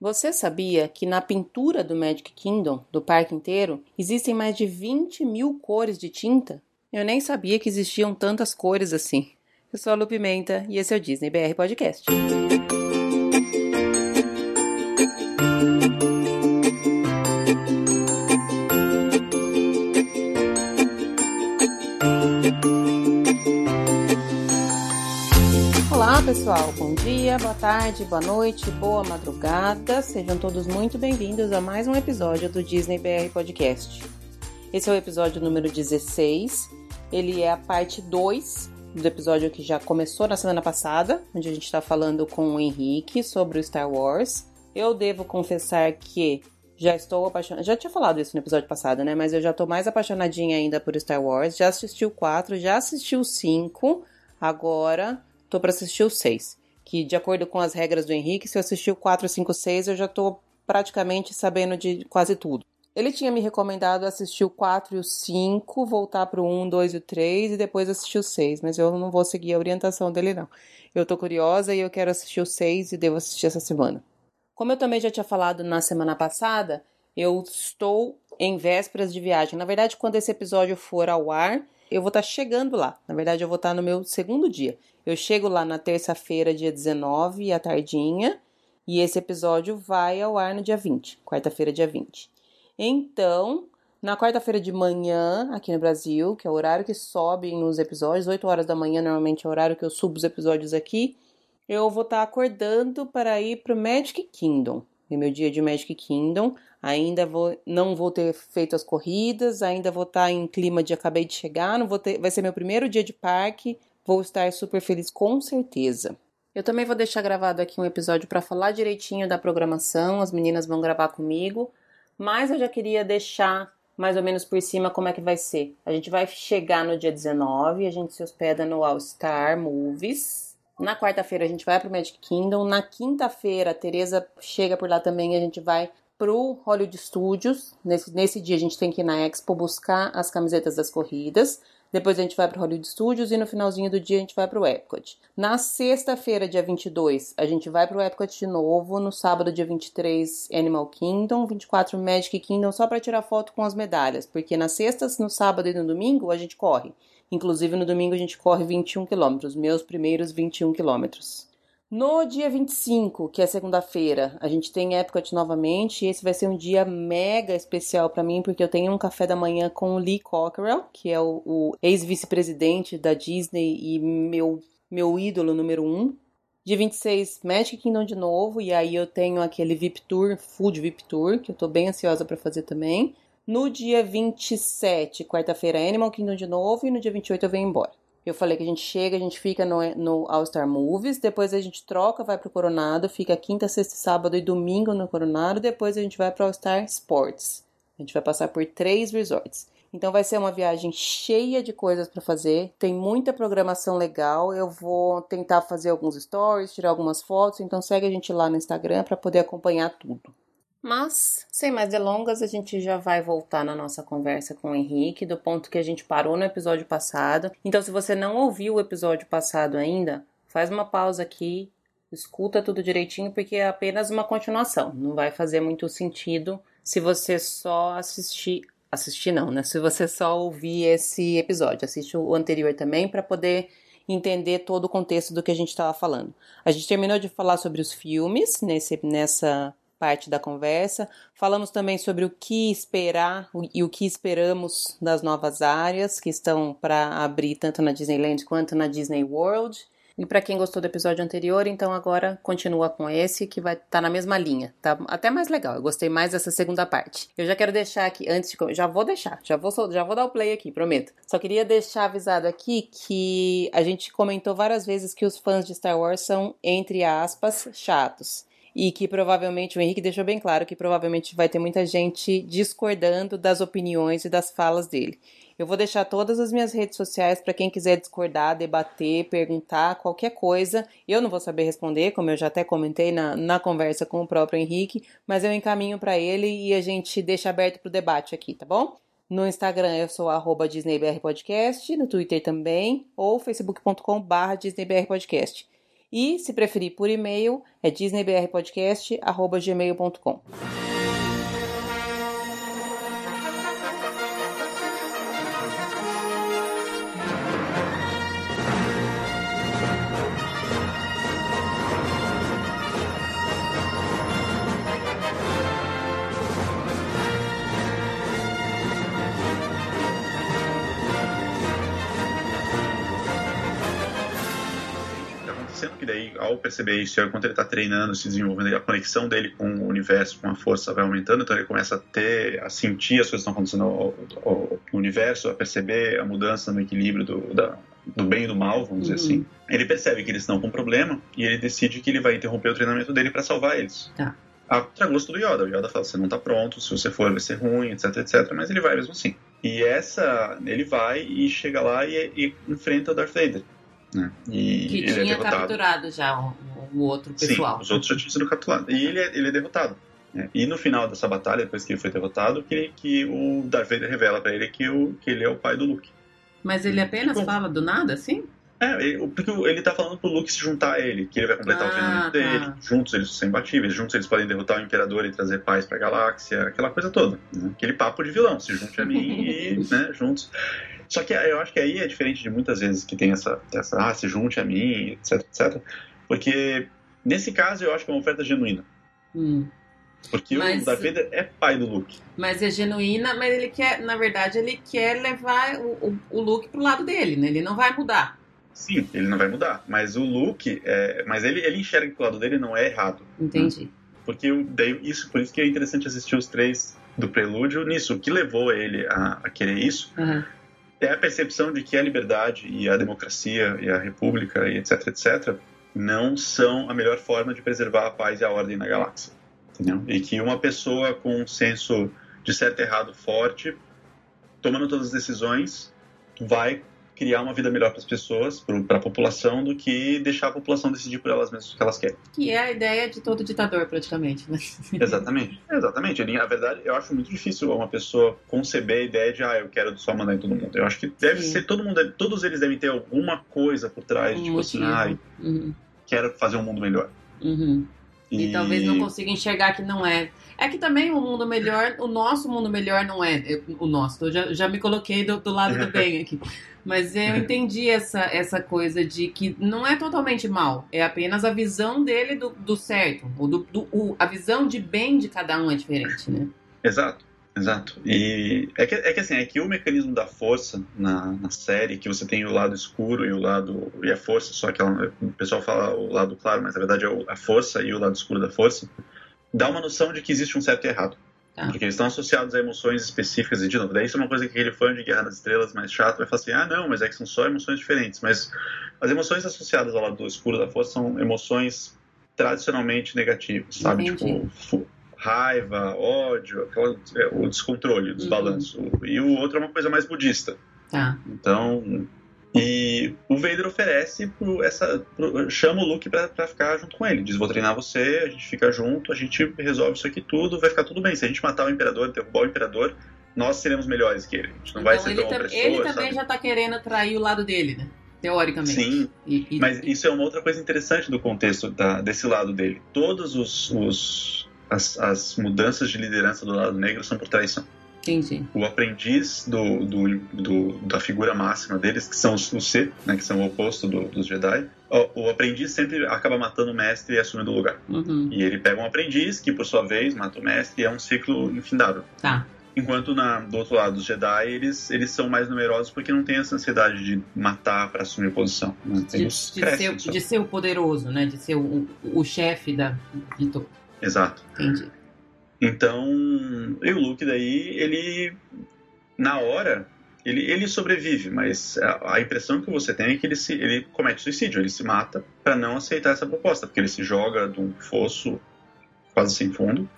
Você sabia que na pintura do Magic Kingdom, do parque inteiro, existem mais de 20 mil cores de tinta? Eu nem sabia que existiam tantas cores assim. Eu sou a Lu Pimenta e esse é o Disney BR Podcast. Pessoal, bom dia, boa tarde, boa noite, boa madrugada. Sejam todos muito bem-vindos a mais um episódio do Disney BR Podcast. Esse é o episódio número 16. Ele é a parte 2 do episódio que já começou na semana passada, onde a gente está falando com o Henrique sobre o Star Wars. Eu devo confessar que já estou apaixonada. Já tinha falado isso no episódio passado, né? Mas eu já estou mais apaixonadinha ainda por Star Wars. Já assisti o 4, já assisti o 5. Agora tô para assistir o 6. Que, de acordo com as regras do Henrique, se eu assistir o 4, 5, 6, eu já tô praticamente sabendo de quase tudo. Ele tinha me recomendado assistir o 4 e o 5, voltar pro 1, 2 e o 3 e depois assistir o 6, mas eu não vou seguir a orientação dele, não. Eu tô curiosa e eu quero assistir o 6 e devo assistir essa semana. Como eu também já tinha falado na semana passada, eu estou em vésperas de viagem. Na verdade, quando esse episódio for ao ar, eu vou estar tá chegando lá. Na verdade, eu vou estar tá no meu segundo dia. Eu chego lá na terça-feira, dia 19, à tardinha, e esse episódio vai ao ar no dia 20, quarta-feira, dia 20. Então, na quarta-feira de manhã, aqui no Brasil, que é o horário que sobem os episódios, 8 horas da manhã normalmente é o horário que eu subo os episódios aqui, eu vou estar tá acordando para ir para o Magic Kingdom. É meu dia de Magic Kingdom. Ainda vou, não vou ter feito as corridas, ainda vou estar em clima de acabei de chegar, não vou ter, vai ser meu primeiro dia de parque, vou estar super feliz com certeza. Eu também vou deixar gravado aqui um episódio para falar direitinho da programação, as meninas vão gravar comigo, mas eu já queria deixar mais ou menos por cima como é que vai ser. A gente vai chegar no dia 19, a gente se hospeda no All Star Movies. Na quarta-feira a gente vai pro Magic Kingdom. Na quinta-feira a Tereza chega por lá também e a gente vai pro Hollywood Studios. Nesse, nesse dia a gente tem que ir na Expo buscar as camisetas das corridas. Depois a gente vai pro Hollywood Studios e no finalzinho do dia a gente vai pro Epcot. Na sexta-feira, dia 22, a gente vai pro Epcot de novo. No sábado, dia 23, Animal Kingdom. 24, Magic Kingdom, só para tirar foto com as medalhas. Porque na sexta, no sábado e no domingo a gente corre. Inclusive no domingo a gente corre 21 quilômetros, meus primeiros 21 quilômetros. No dia 25, que é segunda-feira, a gente tem Epcot novamente. E esse vai ser um dia mega especial para mim, porque eu tenho um café da manhã com o Lee Cockerell, que é o, o ex-vice-presidente da Disney e meu, meu ídolo número um. Dia 26, Magic Kingdom de novo, e aí eu tenho aquele VIP Tour, Food VIP Tour, que eu tô bem ansiosa para fazer também. No dia 27, quarta-feira, Animal Kingdom de novo, e no dia 28 eu venho embora. Eu falei que a gente chega, a gente fica no, no All Star Movies, depois a gente troca, vai pro Coronado, fica quinta, sexta, sábado e domingo no Coronado, depois a gente vai pro All Star Sports. A gente vai passar por três resorts. Então vai ser uma viagem cheia de coisas para fazer, tem muita programação legal. Eu vou tentar fazer alguns stories, tirar algumas fotos, então segue a gente lá no Instagram para poder acompanhar tudo. Mas, sem mais delongas, a gente já vai voltar na nossa conversa com o Henrique, do ponto que a gente parou no episódio passado. Então, se você não ouviu o episódio passado ainda, faz uma pausa aqui, escuta tudo direitinho, porque é apenas uma continuação. Não vai fazer muito sentido se você só assistir. Assistir não, né? Se você só ouvir esse episódio. Assiste o anterior também para poder entender todo o contexto do que a gente estava falando. A gente terminou de falar sobre os filmes nesse, nessa parte da conversa. Falamos também sobre o que esperar e o que esperamos das novas áreas que estão para abrir tanto na Disneyland quanto na Disney World. E para quem gostou do episódio anterior, então agora continua com esse que vai estar tá na mesma linha. Tá até mais legal. Eu gostei mais dessa segunda parte. Eu já quero deixar aqui antes de já vou deixar, já vou já vou dar o play aqui, prometo. Só queria deixar avisado aqui que a gente comentou várias vezes que os fãs de Star Wars são entre aspas chatos e que provavelmente o Henrique deixou bem claro que provavelmente vai ter muita gente discordando das opiniões e das falas dele. Eu vou deixar todas as minhas redes sociais para quem quiser discordar, debater, perguntar qualquer coisa. Eu não vou saber responder, como eu já até comentei na, na conversa com o próprio Henrique, mas eu encaminho para ele e a gente deixa aberto para o debate aqui, tá bom? No Instagram eu sou arroba DisneyBRPodcast, no Twitter também, ou facebook.com barra DisneyBRPodcast. E, se preferir por e-mail, é disneybrpodcast.gmail.com. perceber isso, enquanto ele está treinando, se desenvolvendo, a conexão dele com o universo, com a força vai aumentando, então ele começa a ter, a sentir as coisas que estão acontecendo no, universo, a perceber a mudança no equilíbrio do, da, do bem e do mal, vamos uhum. dizer assim. Ele percebe que eles estão com um problema e ele decide que ele vai interromper o treinamento dele para salvar eles. Tá. A gosto do Yoda. O Yoda fala: você não está pronto, se você for vai ser ruim, etc, etc. Mas ele vai mesmo assim. E essa, ele vai e chega lá e, e enfrenta o Darth Vader. Né? E que é tinha é capturado já o, o, outro pessoal. Sim, os outros já tinham sido capturados. E ele é, ele é derrotado. Né? E no final dessa batalha, depois que ele foi derrotado, que, que o Darth Vader revela para ele que, o, que ele é o pai do Luke. Mas ele apenas Bom, fala do nada, assim? É, porque ele tá falando pro Luke se juntar a ele, que ele vai completar ah, o treinamento tá. dele, juntos eles são imbatíveis, juntos eles podem derrotar o Imperador e trazer paz pra galáxia, aquela coisa toda. Né? Aquele papo de vilão, se junte a mim e, né, juntos. Só que eu acho que aí é diferente de muitas vezes que tem essa, essa ah, se junte a mim, etc, etc. Porque nesse caso eu acho que é uma oferta genuína. Hum. Porque mas, o Darth Vader é pai do Luke. Mas é genuína, mas ele quer, na verdade, ele quer levar o, o, o Luke pro lado dele, né? Ele não vai mudar. Sim, ele não vai mudar. Mas o Luke, é, mas ele, ele enxerga que o lado dele não é errado. Entendi. Né? Porque daí, isso, por isso que é interessante assistir os três do prelúdio nisso. O que levou ele a, a querer isso uhum é a percepção de que a liberdade e a democracia e a república e etc, etc, não são a melhor forma de preservar a paz e a ordem na galáxia. Entendeu? E que uma pessoa com um senso de certo e errado forte, tomando todas as decisões, vai criar uma vida melhor para as pessoas, para a população, do que deixar a população decidir por elas mesmas o que elas querem. Que é a ideia de todo ditador, praticamente, né? Exatamente, exatamente. Na verdade, eu acho muito difícil uma pessoa conceber a ideia de, ah, eu quero só mandar em todo mundo. Eu acho que deve Sim. ser, todo mundo, todos eles devem ter alguma coisa por trás, um tipo motivo. assim, ah, uhum. quero fazer um mundo melhor. Uhum. E... e talvez não consiga enxergar que não é. É que também o mundo melhor, o nosso mundo melhor não é o nosso. Eu já, já me coloquei do, do lado do bem aqui. Mas eu entendi essa, essa coisa de que não é totalmente mal, é apenas a visão dele do, do certo. O, do, do o, a visão de bem de cada um é diferente, né? Exato. Exato. E é que, é que assim, é que o mecanismo da força na, na série, que você tem o lado escuro e o lado. e a força, só que ela, o pessoal fala o lado claro, mas na verdade é a força e o lado escuro da força, dá uma noção de que existe um certo e errado. Tá. Porque eles estão associados a emoções específicas, e de novo, daí isso é uma coisa que aquele fã de Guerra nas Estrelas mais chato vai falar assim: ah, não, mas é que são só emoções diferentes. Mas as emoções associadas ao lado escuro da força são emoções tradicionalmente negativas, sabe? Entendi. Tipo, raiva, ódio, aquela, o descontrole, o desbalanço. Uhum. E o outro é uma coisa mais budista. Tá. Então, e o Vader oferece pro, essa, pro, chama o Luke pra, pra, ficar junto com ele. Diz: Vou treinar você, a gente fica junto, a gente resolve isso aqui tudo, vai ficar tudo bem. Se a gente matar o Imperador, derrubar o Imperador, nós seremos melhores que ele. A gente não então, vai ser tão tam, opressor. Ele também sabe? já tá querendo trair o lado dele, né? Teoricamente. Sim, e, e... mas isso é uma outra coisa interessante do contexto da, desse lado dele. Todos os, os as, as mudanças de liderança do lado negro são por traição. Entendi. O aprendiz do, do, do, da figura máxima deles, que são os, os Sith, né, que são o oposto do, dos Jedi, o, o, aprendiz sempre acaba matando o mestre e assumindo o lugar. Uhum. E ele pega um aprendiz que, por sua vez, mata o mestre e é um ciclo infindável. Tá. Enquanto na, do outro lado, os Jedi, eles, eles são mais numerosos porque não tem essa ansiedade de matar para assumir posição. Né? De, de, ser, de, ser, o poderoso, né? De ser o, o, chefe da. Exato. Entendi. Então, e o Luke daí, ele na hora ele, ele sobrevive, mas a, a, impressão que você tem é que ele, se, ele comete suicídio, ele se mata para não aceitar essa proposta, porque ele se joga de um fosso quase sem fundo,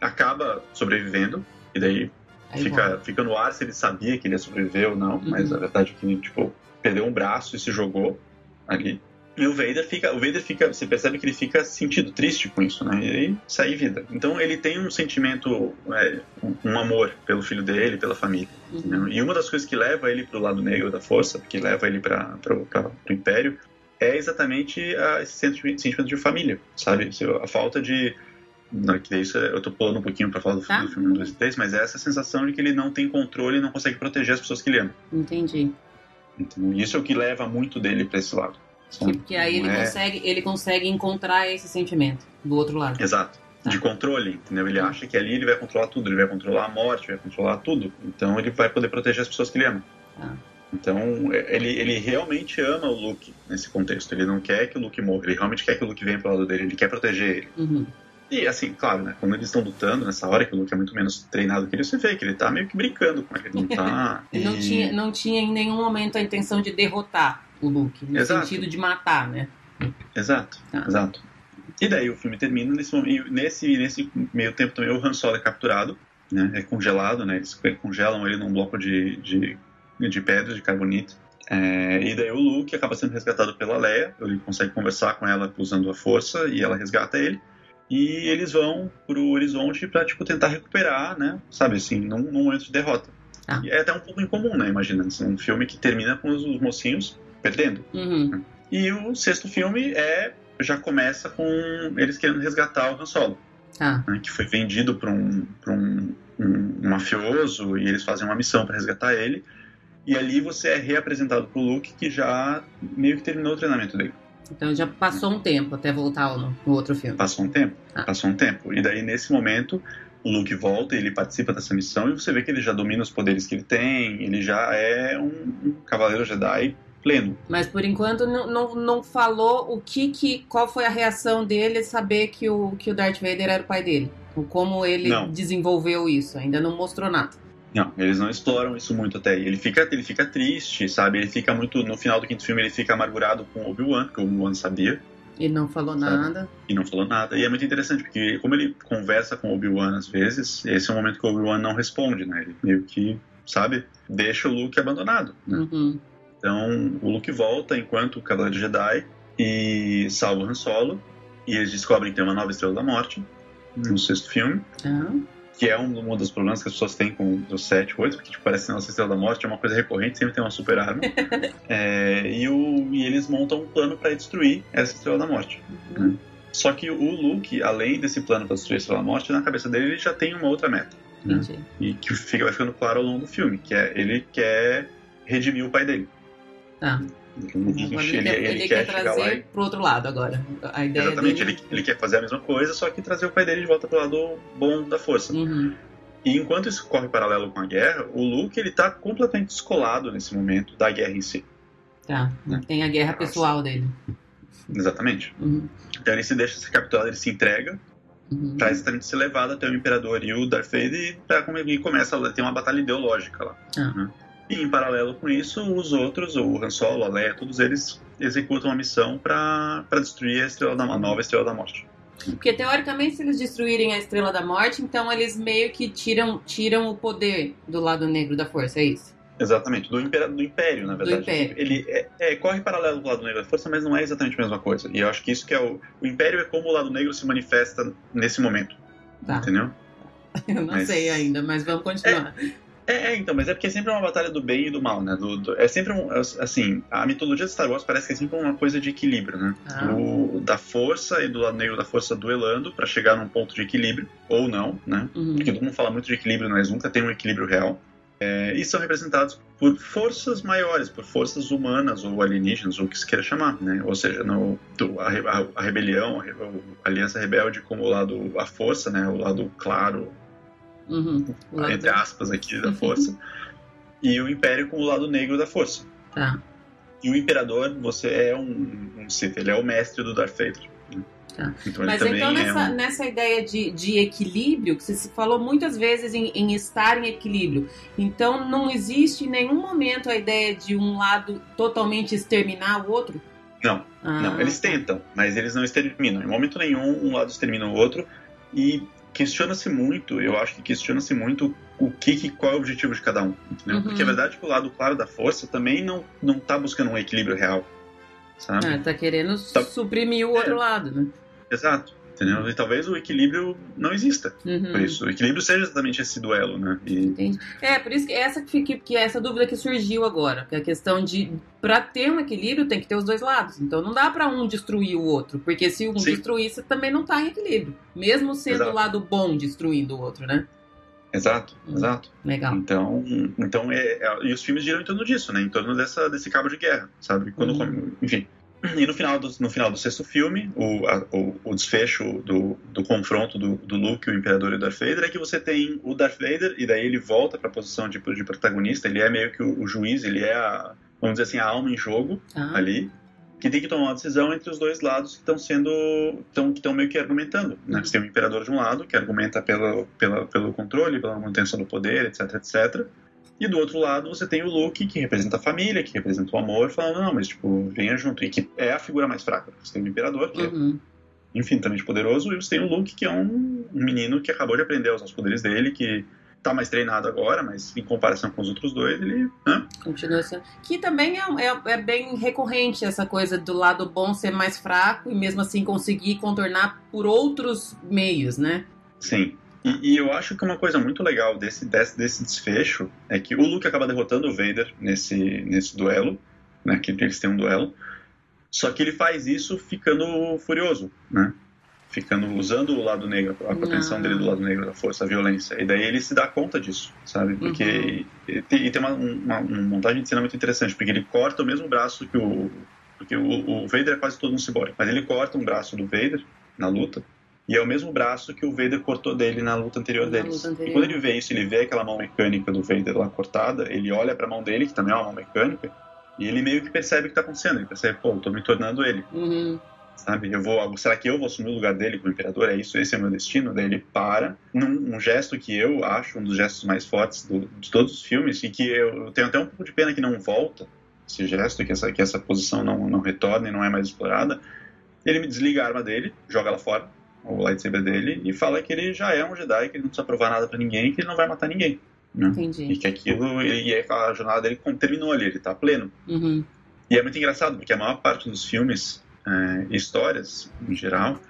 acaba sobrevivendo, e daí fica, fica no ar se ele sabia que ele ia sobreviver ou não, uhum. mas a verdade é que tipo, perdeu um braço e se jogou ali. E o Vader fica, o Vader fica, você percebe que ele fica sentido, triste com isso, né? E aí sai vida. Então ele tem um sentimento, é, um amor pelo filho dele, pela família. Uhum. E uma das coisas que leva ele pro lado negro da força, que leva ele para o Império, é exatamente a, esse sentimento de família, sabe? A falta de não, que isso eu tô pulando um pouquinho para falar do, tá. do filme 1, 2 e 3, mas é essa sensação de que ele não tem controle e não consegue proteger as pessoas que ele ama. Entendi. Então, isso é o que leva muito dele para esse lado. Porque aí ele, é... consegue, ele consegue encontrar esse sentimento do outro lado. Exato. Tá. De controle, entendeu? Ele acha que ali ele vai controlar tudo, ele vai controlar a morte, vai controlar tudo. Então ele vai poder proteger as pessoas que ele ama. Tá. Então, ele, ele realmente ama o Luke nesse contexto. Ele não quer que o Luke morra, ele realmente quer que o Luke venha pro lado dele, ele quer proteger ele. Uhum. E assim, claro, né? Quando eles estão lutando nessa hora, que o Luke é muito menos treinado que ele, você vê que ele tá meio que brincando com ele, não tá. ele e... não, tinha, não tinha em nenhum momento a intenção de derrotar o Luke, no exato. sentido de matar, né? Exato, tá. exato. E daí o filme termina nesse momento, nesse, nesse meio tempo também o Han Solo é capturado, né? É congelado, né? Eles congelam ele num bloco de, de, de pedras, de carbonito. É, e daí o Luke acaba sendo resgatado pela Leia, ele consegue conversar com ela usando a força e ela resgata ele e eles vão pro horizonte para tipo tentar recuperar, né? Sabe assim, num, num momento de derrota. Ah. É até um pouco incomum, né? Imagina, assim, um filme que termina com os, os mocinhos perdendo. Uhum. E o sexto filme é já começa com eles querendo resgatar o Han Solo, ah. né, que foi vendido para um, pra um, um, mafioso e eles fazem uma missão para resgatar ele. E ali você é reapresentado pro Luke que já meio que terminou o treinamento dele. Então já passou um tempo até voltar no, no outro filme. Passou um tempo, ah. passou um tempo. E daí nesse momento o Luke volta, ele participa dessa missão e você vê que ele já domina os poderes que ele tem, ele já é um, um cavaleiro Jedi pleno. Mas por enquanto não, não, não, falou o que, que qual foi a reação dele saber que o que o Darth Vader era o pai dele, ou como ele não. desenvolveu isso, ainda não mostrou nada. Não, eles não exploram isso muito até aí. Ele fica, ele fica triste, sabe? Ele fica muito. No final do quinto filme, ele fica amargurado com Obi-Wan, porque o Obi-Wan sabia. E não falou sabe? nada. E não falou nada. E é muito interessante, porque como ele conversa com o Obi-Wan às vezes, esse é o momento que o Obi-Wan não responde, né? Ele meio que, sabe, deixa o Luke abandonado. Né? Uhum. Então, o Luke volta enquanto o Cavaleiro Jedi e salva o Han Solo. E eles descobrem que tem uma nova Estrela da Morte no sexto filme. Uhum que é um, um dos problemas que as pessoas têm com os 7, 8, porque tipo, parece que a nossa Estrela da Morte é uma coisa recorrente, sempre tem uma super arma. é, e, o, e eles montam um plano para destruir essa Estrela da Morte. Uhum. Né? Só que o Luke, além desse plano para destruir a Estrela da Morte, na cabeça dele ele já tem uma outra meta. Né? E que fica, vai ficando claro ao longo do filme, que é ele quer redimir o pai dele. Tá. Ele, ele, quer, ele, quer, quer trazer e... pro outro lado agora. A ideia Exatamente, dele... ele, ele quer fazer a mesma coisa, só que trazer o pai dele de volta pro lado bom da força. Uhum. E enquanto isso corre paralelo com a guerra, o Luke ele tá completamente descolado nesse momento da guerra em si. Tá, né? tem a guerra pessoal dele. Exatamente. Uhum. Então ele se deixa ser capturado, ele se entrega uhum. pra exatamente ser levado até o Imperador e o Darth Vader e, pra, e começa a ter uma batalha ideológica lá. Ah. Né? E em paralelo com isso, os outros, o Han Solo, a Leia, todos eles executam a missão para destruir a, estrela da, a nova Estrela da Morte. Porque teoricamente, se eles destruírem a Estrela da Morte, então eles meio que tiram, tiram o poder do lado negro da força, é isso? Exatamente, do, império, do Império, na verdade. Do Império. Ele é, é, corre paralelo do lado negro da força, mas não é exatamente a mesma coisa. E eu acho que isso que é o. O Império é como o lado negro se manifesta nesse momento. Tá. Entendeu? Eu não mas... sei ainda, mas vamos continuar. É, é, é, então, mas é porque é sempre uma batalha do bem e do mal, né? Do, do, é sempre um. Assim, a mitologia de Star Wars parece que é sempre uma coisa de equilíbrio, né? Ah. Do, da força e do lado negro da força duelando para chegar num ponto de equilíbrio, ou não, né? Uhum. Porque todo mundo fala muito de equilíbrio, mas nunca tem um equilíbrio real. É, e são representados por forças maiores, por forças humanas ou alienígenas, ou o que se queira chamar, né? Ou seja, no, do, a, a, a, rebelião, a, a, aliança rebelde como o lado, a força, né? O lado claro, Uhum. Entre aspas aqui da força. e o Império com o lado negro da força. Tá. E o Imperador, você é um, um Sith, ele é o mestre do Darth Vader. Tá. Então, Mas então nessa, é um... nessa ideia de, de equilíbrio, que você falou muitas vezes em, em, estar em equilíbrio, então não existe em nenhum momento a ideia de um lado totalmente exterminar o outro? Não, ah, não, eles tá. tentam, mas eles não exterminam. Em momento nenhum um lado extermina o outro e questiona-se muito, eu acho que questiona-se muito o que, qual é o objetivo de cada um? Uhum. Porque a verdade é que o lado claro da força também não, não tá buscando um equilíbrio real, sabe? Ah, tá querendo tá... suprimir o outro é. lado, né? Exato. Entendeu? E talvez o equilíbrio não exista. Uhum. Por isso, o equilíbrio seja exatamente esse duelo, né? E, Entendi. É, por isso que essa, que, que, é essa dúvida que surgiu agora, que é a questão de, pra ter um equilíbrio, tem que ter os dois lados. Então não dá pra um destruir o outro, porque se um Sim. destruir, você também não tá em equilíbrio. Mesmo sendo Exato. o lado bom destruindo o outro, né? exato, Uhum. exato. Legal. Então, então é, é- e os filmes giram em torno disso, né? Em torno dessa, desse cabo de guerra, sabe? Quando, come- enfim. E no final do, no final do sexto filme, o, a- o, o desfecho do, do confronto do, do Luke, o Imperador e o Darth Vader, é que você tem o Darth Vader, e daí ele volta pra posição de, de protagonista, ele é meio que o, o juiz, ele é a, vamos dizer assim, a alma em jogo Tá. ali, que tem que tomar uma decisão entre os dois lados que estão sendo, tão, que estão meio que argumentando, né? Você tem o Imperador de um lado, que argumenta pela, pela, pelo controle, pela manutenção do poder, etc, etc, e do outro lado você tem o Luke, que representa a família, que representa o amor, falando, não, mas tipo, venha junto. E que é a figura mais fraca. Você tem o Imperador, que é Uhum. infinitamente poderoso, e você tem o Luke, que é um, um menino que acabou de aprender os poderes dele, que tá mais treinado agora, mas em comparação com os outros dois, ele. Né? Continua sendo. Que também é, é, é bem recorrente essa coisa do lado bom ser mais fraco e mesmo assim conseguir contornar por outros meios, né? Sim. E, e eu acho que uma coisa muito legal desse, desse, desse desfecho é que o Luke acaba derrotando o Vader nesse, nesse duelo, né? Que eles têm um duelo. Só que ele faz isso ficando furioso, né? Ficando usando o lado negro, a propensão dele do lado negro da força, a violência. E daí ele se dá conta disso, sabe? Porque e tem, e tem uma, uma, uma montagem de cena muito interessante, porque ele corta o mesmo braço que o porque o, o Vader é quase todo um ciborgue, mas ele corta um braço do Vader na luta e é o mesmo braço que o Vader cortou dele na luta anterior Na deles. luta anterior. E quando ele vê isso, ele vê aquela mão mecânica do Vader lá cortada, ele olha pra mão dele, que também é uma mão mecânica, e ele meio que percebe o que tá acontecendo. Ele percebe, pô, eu tô me tornando ele, Uhum. sabe? Eu vou, será que eu vou assumir o lugar dele como imperador? É isso, esse é o meu destino? Daí ele para, num um gesto que eu acho um dos gestos mais fortes do- de todos os filmes, e que eu, eu tenho até um pouco de pena que não volta esse gesto, que essa, que essa posição não, não retorna e não é mais explorada. Ele me desliga a arma dele, joga ela fora, o lightsaber dele, e fala que ele já é um Jedi, que ele não precisa provar nada pra ninguém, que ele não vai matar ninguém. Né? E Entendi. que aquilo, e a jornada dele terminou ali, ele tá pleno. Uhum. E é muito engraçado, porque a maior parte dos filmes é, e histórias, em geral,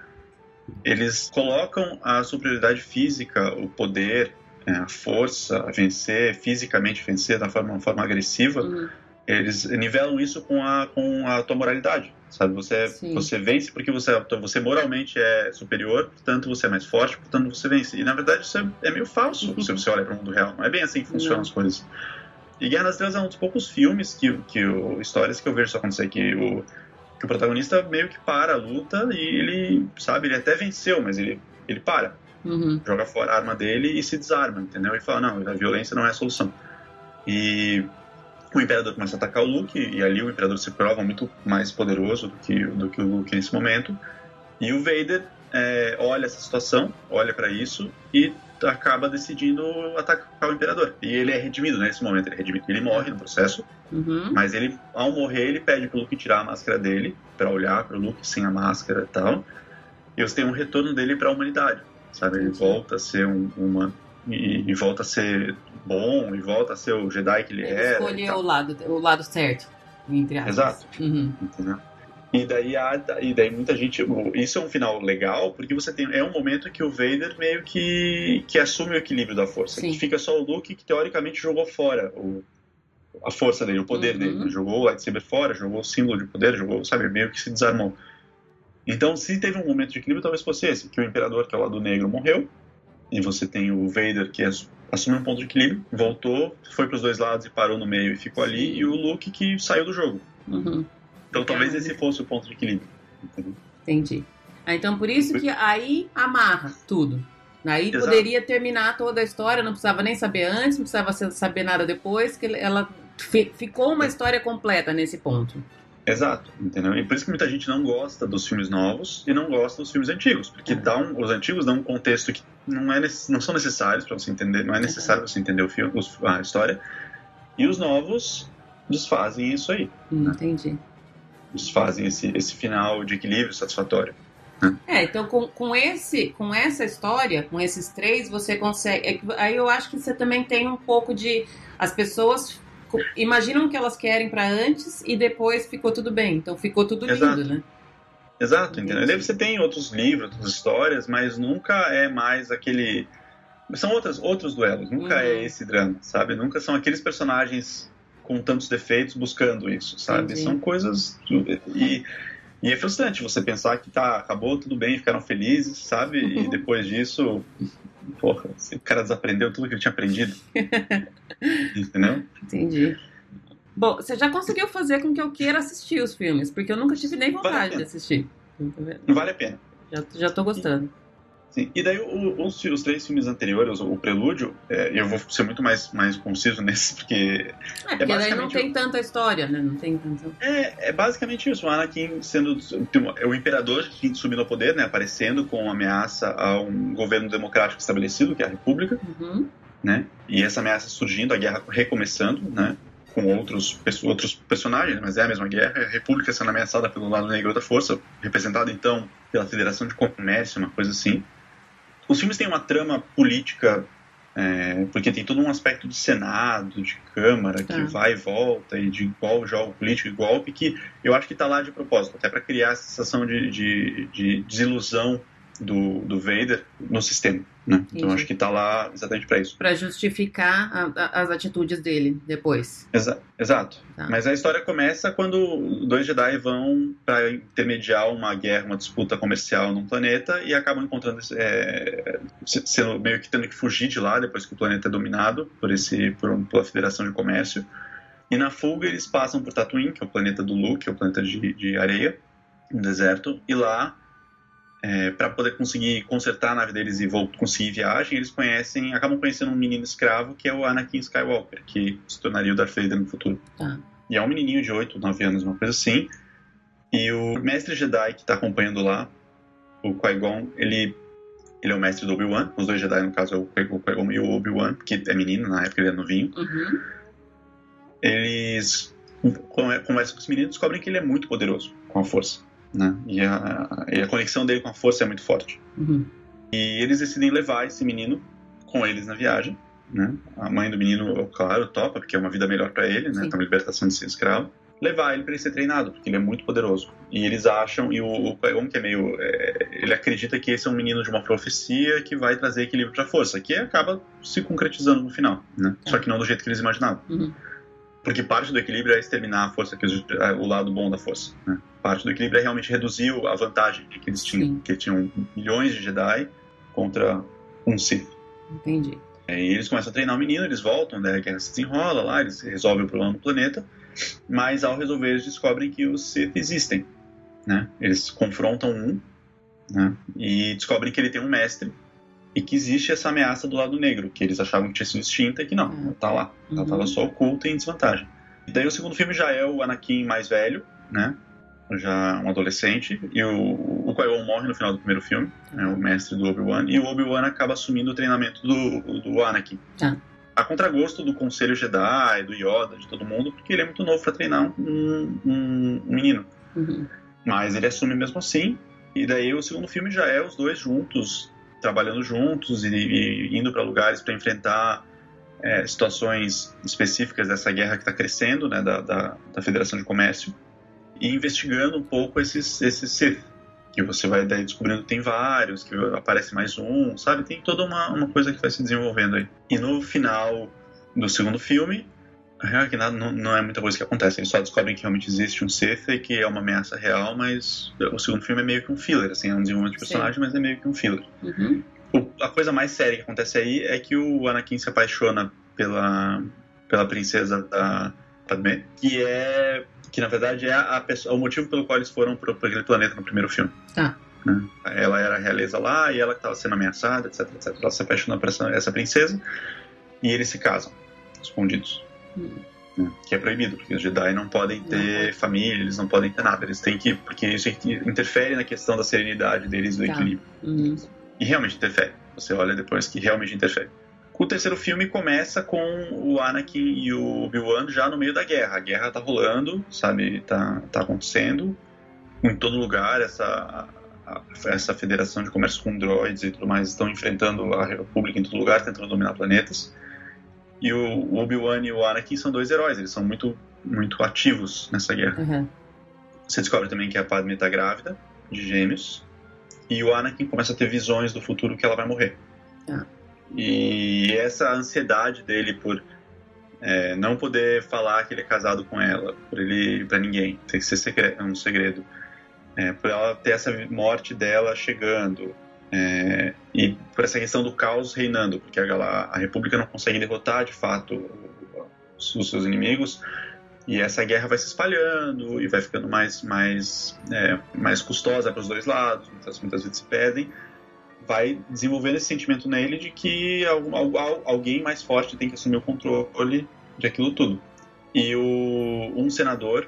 eles colocam a superioridade física, o poder, é, a força, a vencer, fisicamente vencer da forma, uma forma agressiva, Uhum. eles nivelam isso com a, com a tua moralidade, sabe? Você, Sim. você vence porque você, você moralmente é superior, portanto você é mais forte, portanto você vence. E na verdade isso é, é meio falso se você olha para o mundo real. Não é bem assim que funcionam Não. as coisas. E Guerra nas Estrelas é um dos poucos filmes que, que o- histórias que eu vejo isso acontecer, que o, que o protagonista meio que para a luta e ele, sabe, ele até venceu, mas ele, ele para Uhum. joga fora a arma dele e se desarma, entendeu? E fala, não, a violência não é a solução. E o Imperador começa a atacar o Luke, e ali o Imperador se prova muito mais poderoso do que, do que o Luke nesse momento. E o Vader é, olha essa situação, olha para isso e acaba decidindo atacar o Imperador. E ele é redimido nesse momento, ele é redimido. Ele morre no processo, Uhum. mas ele, ao morrer, ele pede pro Luke tirar a máscara dele, para olhar pro Luke sem a máscara e tal. E você tem um retorno dele para a humanidade, sabe? Ele volta a ser um, uma. E, e volta a ser bom, e volta a ser o Jedi que ele, Ele era. e escolheu tal, o lado, o lado certo, entre aspas. Exato. Uhum. entendeu? E daí, há, e daí muita gente. Isso é um final legal, porque você tem. É um momento que o Vader meio que, que assume o equilíbrio da força. Sim. Que fica só o Luke que teoricamente jogou fora o, a força dele, o poder Uhum. dele. Jogou o lightsaber fora, jogou o símbolo de poder, jogou, sabe, meio que se desarmou. Então, se teve um momento de equilíbrio, talvez fosse esse: que o Imperador, que é o lado negro, morreu, e você tem o Vader, que ass- assumiu um ponto de equilíbrio, voltou, foi para os dois lados e parou no meio e ficou ali, e o Luke que saiu do jogo. Uhum. Então, talvez Ah. esse fosse o ponto de equilíbrio. entendeu? Entendi. Ah, então por isso que aí amarra tudo. Aí Exato. poderia terminar toda a história, não precisava nem saber antes, não precisava sa- saber nada depois, que ela fi- ficou uma história completa nesse ponto. Exato, entendeu? E por isso que muita gente não gosta dos filmes novos e não gosta dos filmes antigos, porque Uhum. um- os antigos dão um contexto que não, é, não são necessários para você entender, não é necessário você entender o filme, a história, e os novos desfazem isso aí, Hum, Né? entendi. desfazem esse, esse final de equilíbrio satisfatório. É, então com, com, esse, com essa história, com esses três, você consegue. é aí eu acho que você também tem um pouco de. As pessoas imaginam o que elas querem pra antes e depois ficou tudo bem. Então ficou tudo lindo, Exato. né? Exato, entendeu? Daí você tem outros livros, outras histórias, mas nunca é mais aquele. São outras, outros duelos, nunca é Uhum. esse drama, sabe? Nunca são aqueles personagens com tantos defeitos buscando isso, sabe? Entendi. São coisas. E, e é frustrante você pensar que tá, acabou, tudo bem, ficaram felizes, sabe? E Uhum. depois disso, porra, esse cara desaprendeu tudo que ele tinha aprendido. Entendeu? Entendi. Bom, você já conseguiu fazer com que eu queira assistir os filmes, porque eu nunca tive nem Vale vontade de pena. assistir. Tá? Não vale a pena. Já, já tô gostando. Sim. E daí o- os, os três filmes anteriores, o Prelúdio, é, eu vou ser muito mais, mais conciso nesse, porque É, porque daí não tem tanta história, né? Não tem tanta. é, é basicamente isso. O Anakin sendo é o imperador que subindo ao poder, né, aparecendo com ameaça a um governo democrático estabelecido, que é a República, Uhum. né? E essa ameaça surgindo, a guerra recomeçando, né? Com outros, outros personagens, mas é a mesma guerra. A República sendo ameaçada pelo lado negro da força, representada então pela Federação de Comércio, uma coisa assim. Os filmes têm uma trama política, é, porque tem todo um aspecto de Senado, de Câmara, que Tá. vai e volta, e de igual jogo político e golpe, que eu acho que está lá de propósito, até para criar essa sensação de, de, de desilusão do, do Vader no sistema. Né? Então acho que está lá exatamente para isso. Pra justificar a- a- as atitudes dele depois. Exa- exato. Tá. Mas a história começa quando dois Jedi vão para intermediar uma guerra, uma disputa comercial num planeta e acabam encontrando é, se- sendo meio que tendo que fugir de lá depois que o planeta é dominado por esse por pela Federação de Comércio. E na fuga eles passam por Tatooine, que é o planeta do Luke, que é o planeta de, de areia, um deserto, e lá para poder conseguir consertar a nave deles e vol- conseguir viagem, eles conhecem, acabam conhecendo um menino escravo que é o Anakin Skywalker, que se tornaria o Darth Vader no futuro. Tá. E é um menininho de 8, 9 anos, uma coisa assim. E o mestre Jedi que tá acompanhando lá, o Qui-Gon, ele, ele é o mestre do Obi-Wan. Os dois Jedi, no caso, é o Qui- o Qui-Gon e o Obi-Wan, que é menino, na época ele é novinho. Uhum. Eles conversam com esse menino e descobrem que ele é muito poderoso com a força. Né? E, a, e a conexão dele com a força é muito forte. Uhum. E eles decidem levar esse menino com eles na viagem. Né? A mãe do menino, claro, topa, porque é uma vida melhor para ele, né? Sim. Uma libertação de ser escravo. Levar ele para ele ser treinado, porque ele é muito poderoso. E eles acham, e o, o Qui-Gon, que é meio. é, ele acredita que esse é um menino de uma profecia que vai trazer equilíbrio para a força, que acaba se concretizando no final, né? É. Só que não do jeito que eles imaginavam. Uhum. Porque parte do equilíbrio é exterminar a força, que é, o lado bom da força. Né? Parte do equilíbrio é realmente reduzir a vantagem que eles tinham, Sim. que tinham milhões de Jedi contra um Sith. Entendi. E eles começam a treinar o menino, eles voltam, né? a guerra se desenrola lá, eles resolvem o problema do planeta, mas ao resolver eles descobrem que os Sith existem. Né? Eles confrontam um né? e descobrem que ele tem um mestre e que existe essa ameaça do lado negro, que eles achavam que tinha sido extinta e que não, Ah, tá lá. Ela Uhum. estava só oculta e em desvantagem. E daí o segundo filme já é o Anakin mais velho, né? Já um adolescente, e o, o Qui-Gon morre no final do primeiro filme, né, o mestre do Obi-Wan, e o Obi-Wan acaba assumindo o treinamento do, do Anakin. Tá. A contragosto do Conselho Jedi, do Yoda, de todo mundo, porque ele é muito novo para treinar um, um- um menino. Uhum. Mas ele assume mesmo assim, e daí o segundo filme já é os dois juntos, trabalhando juntos e, e indo para lugares para enfrentar é, situações específicas dessa guerra que está crescendo, né, da, da, da Federação de Comércio, e investigando um pouco esses, esses Sith, que você vai daí descobrindo que tem vários, que aparece mais um, sabe? Tem toda uma, uma coisa que vai se desenvolvendo aí. E no final do segundo filme, a real é que nada, não, não é muita coisa que acontece. Eles só descobrem que realmente existe um Sith e que é uma ameaça real, mas o segundo filme é meio que um filler, assim, é um desenvolvimento de Sim. personagem, mas é meio que um filler. Uhum. O- a coisa mais séria que acontece aí é que o Anakin se apaixona pela, pela princesa da Que é que na verdade é a pessoa, o motivo pelo qual eles foram para aquele planeta no primeiro filme. Tá. Né? Ela era a realeza lá e ela estava sendo ameaçada, etc, etc. Ela se apaixona por essa, essa princesa e eles se casam, escondidos. Hum. né? Que é proibido, porque os Jedi não podem ter Não. família, eles não podem ter nada. Eles têm que. Porque isso interfere na questão da serenidade deles do Tá. equilíbrio. Uhum. E realmente interfere. Você olha depois que realmente interfere. O terceiro filme começa com o Anakin e o Obi-Wan já no meio da guerra. A guerra tá rolando, sabe? Tá, tá acontecendo em todo lugar. Essa, a- essa federação de comércio com droids e tudo mais estão enfrentando a República em todo lugar, tentando dominar planetas. E o Obi-Wan e o Anakin são dois heróis. Eles são muito, muito ativos nessa guerra. Uhum. Você descobre também que a Padme tá grávida, de gêmeos e o Anakin começa a ter visões do futuro que ela vai morrer. Ah. E essa ansiedade dele por é, não poder falar que ele é casado com ela, por ele para ninguém, tem que ser segredo, um segredo, é, por ela ter essa morte dela chegando é, e por essa questão do caos reinando, porque a, a República não consegue derrotar de fato os seus inimigos e essa guerra vai se espalhando e vai ficando mais mais é, mais custosa para os dois lados, muitas, muitas vezes se perdem vai desenvolvendo esse sentimento nele de que alguém mais forte tem que assumir o controle de aquilo tudo. E o, um senador,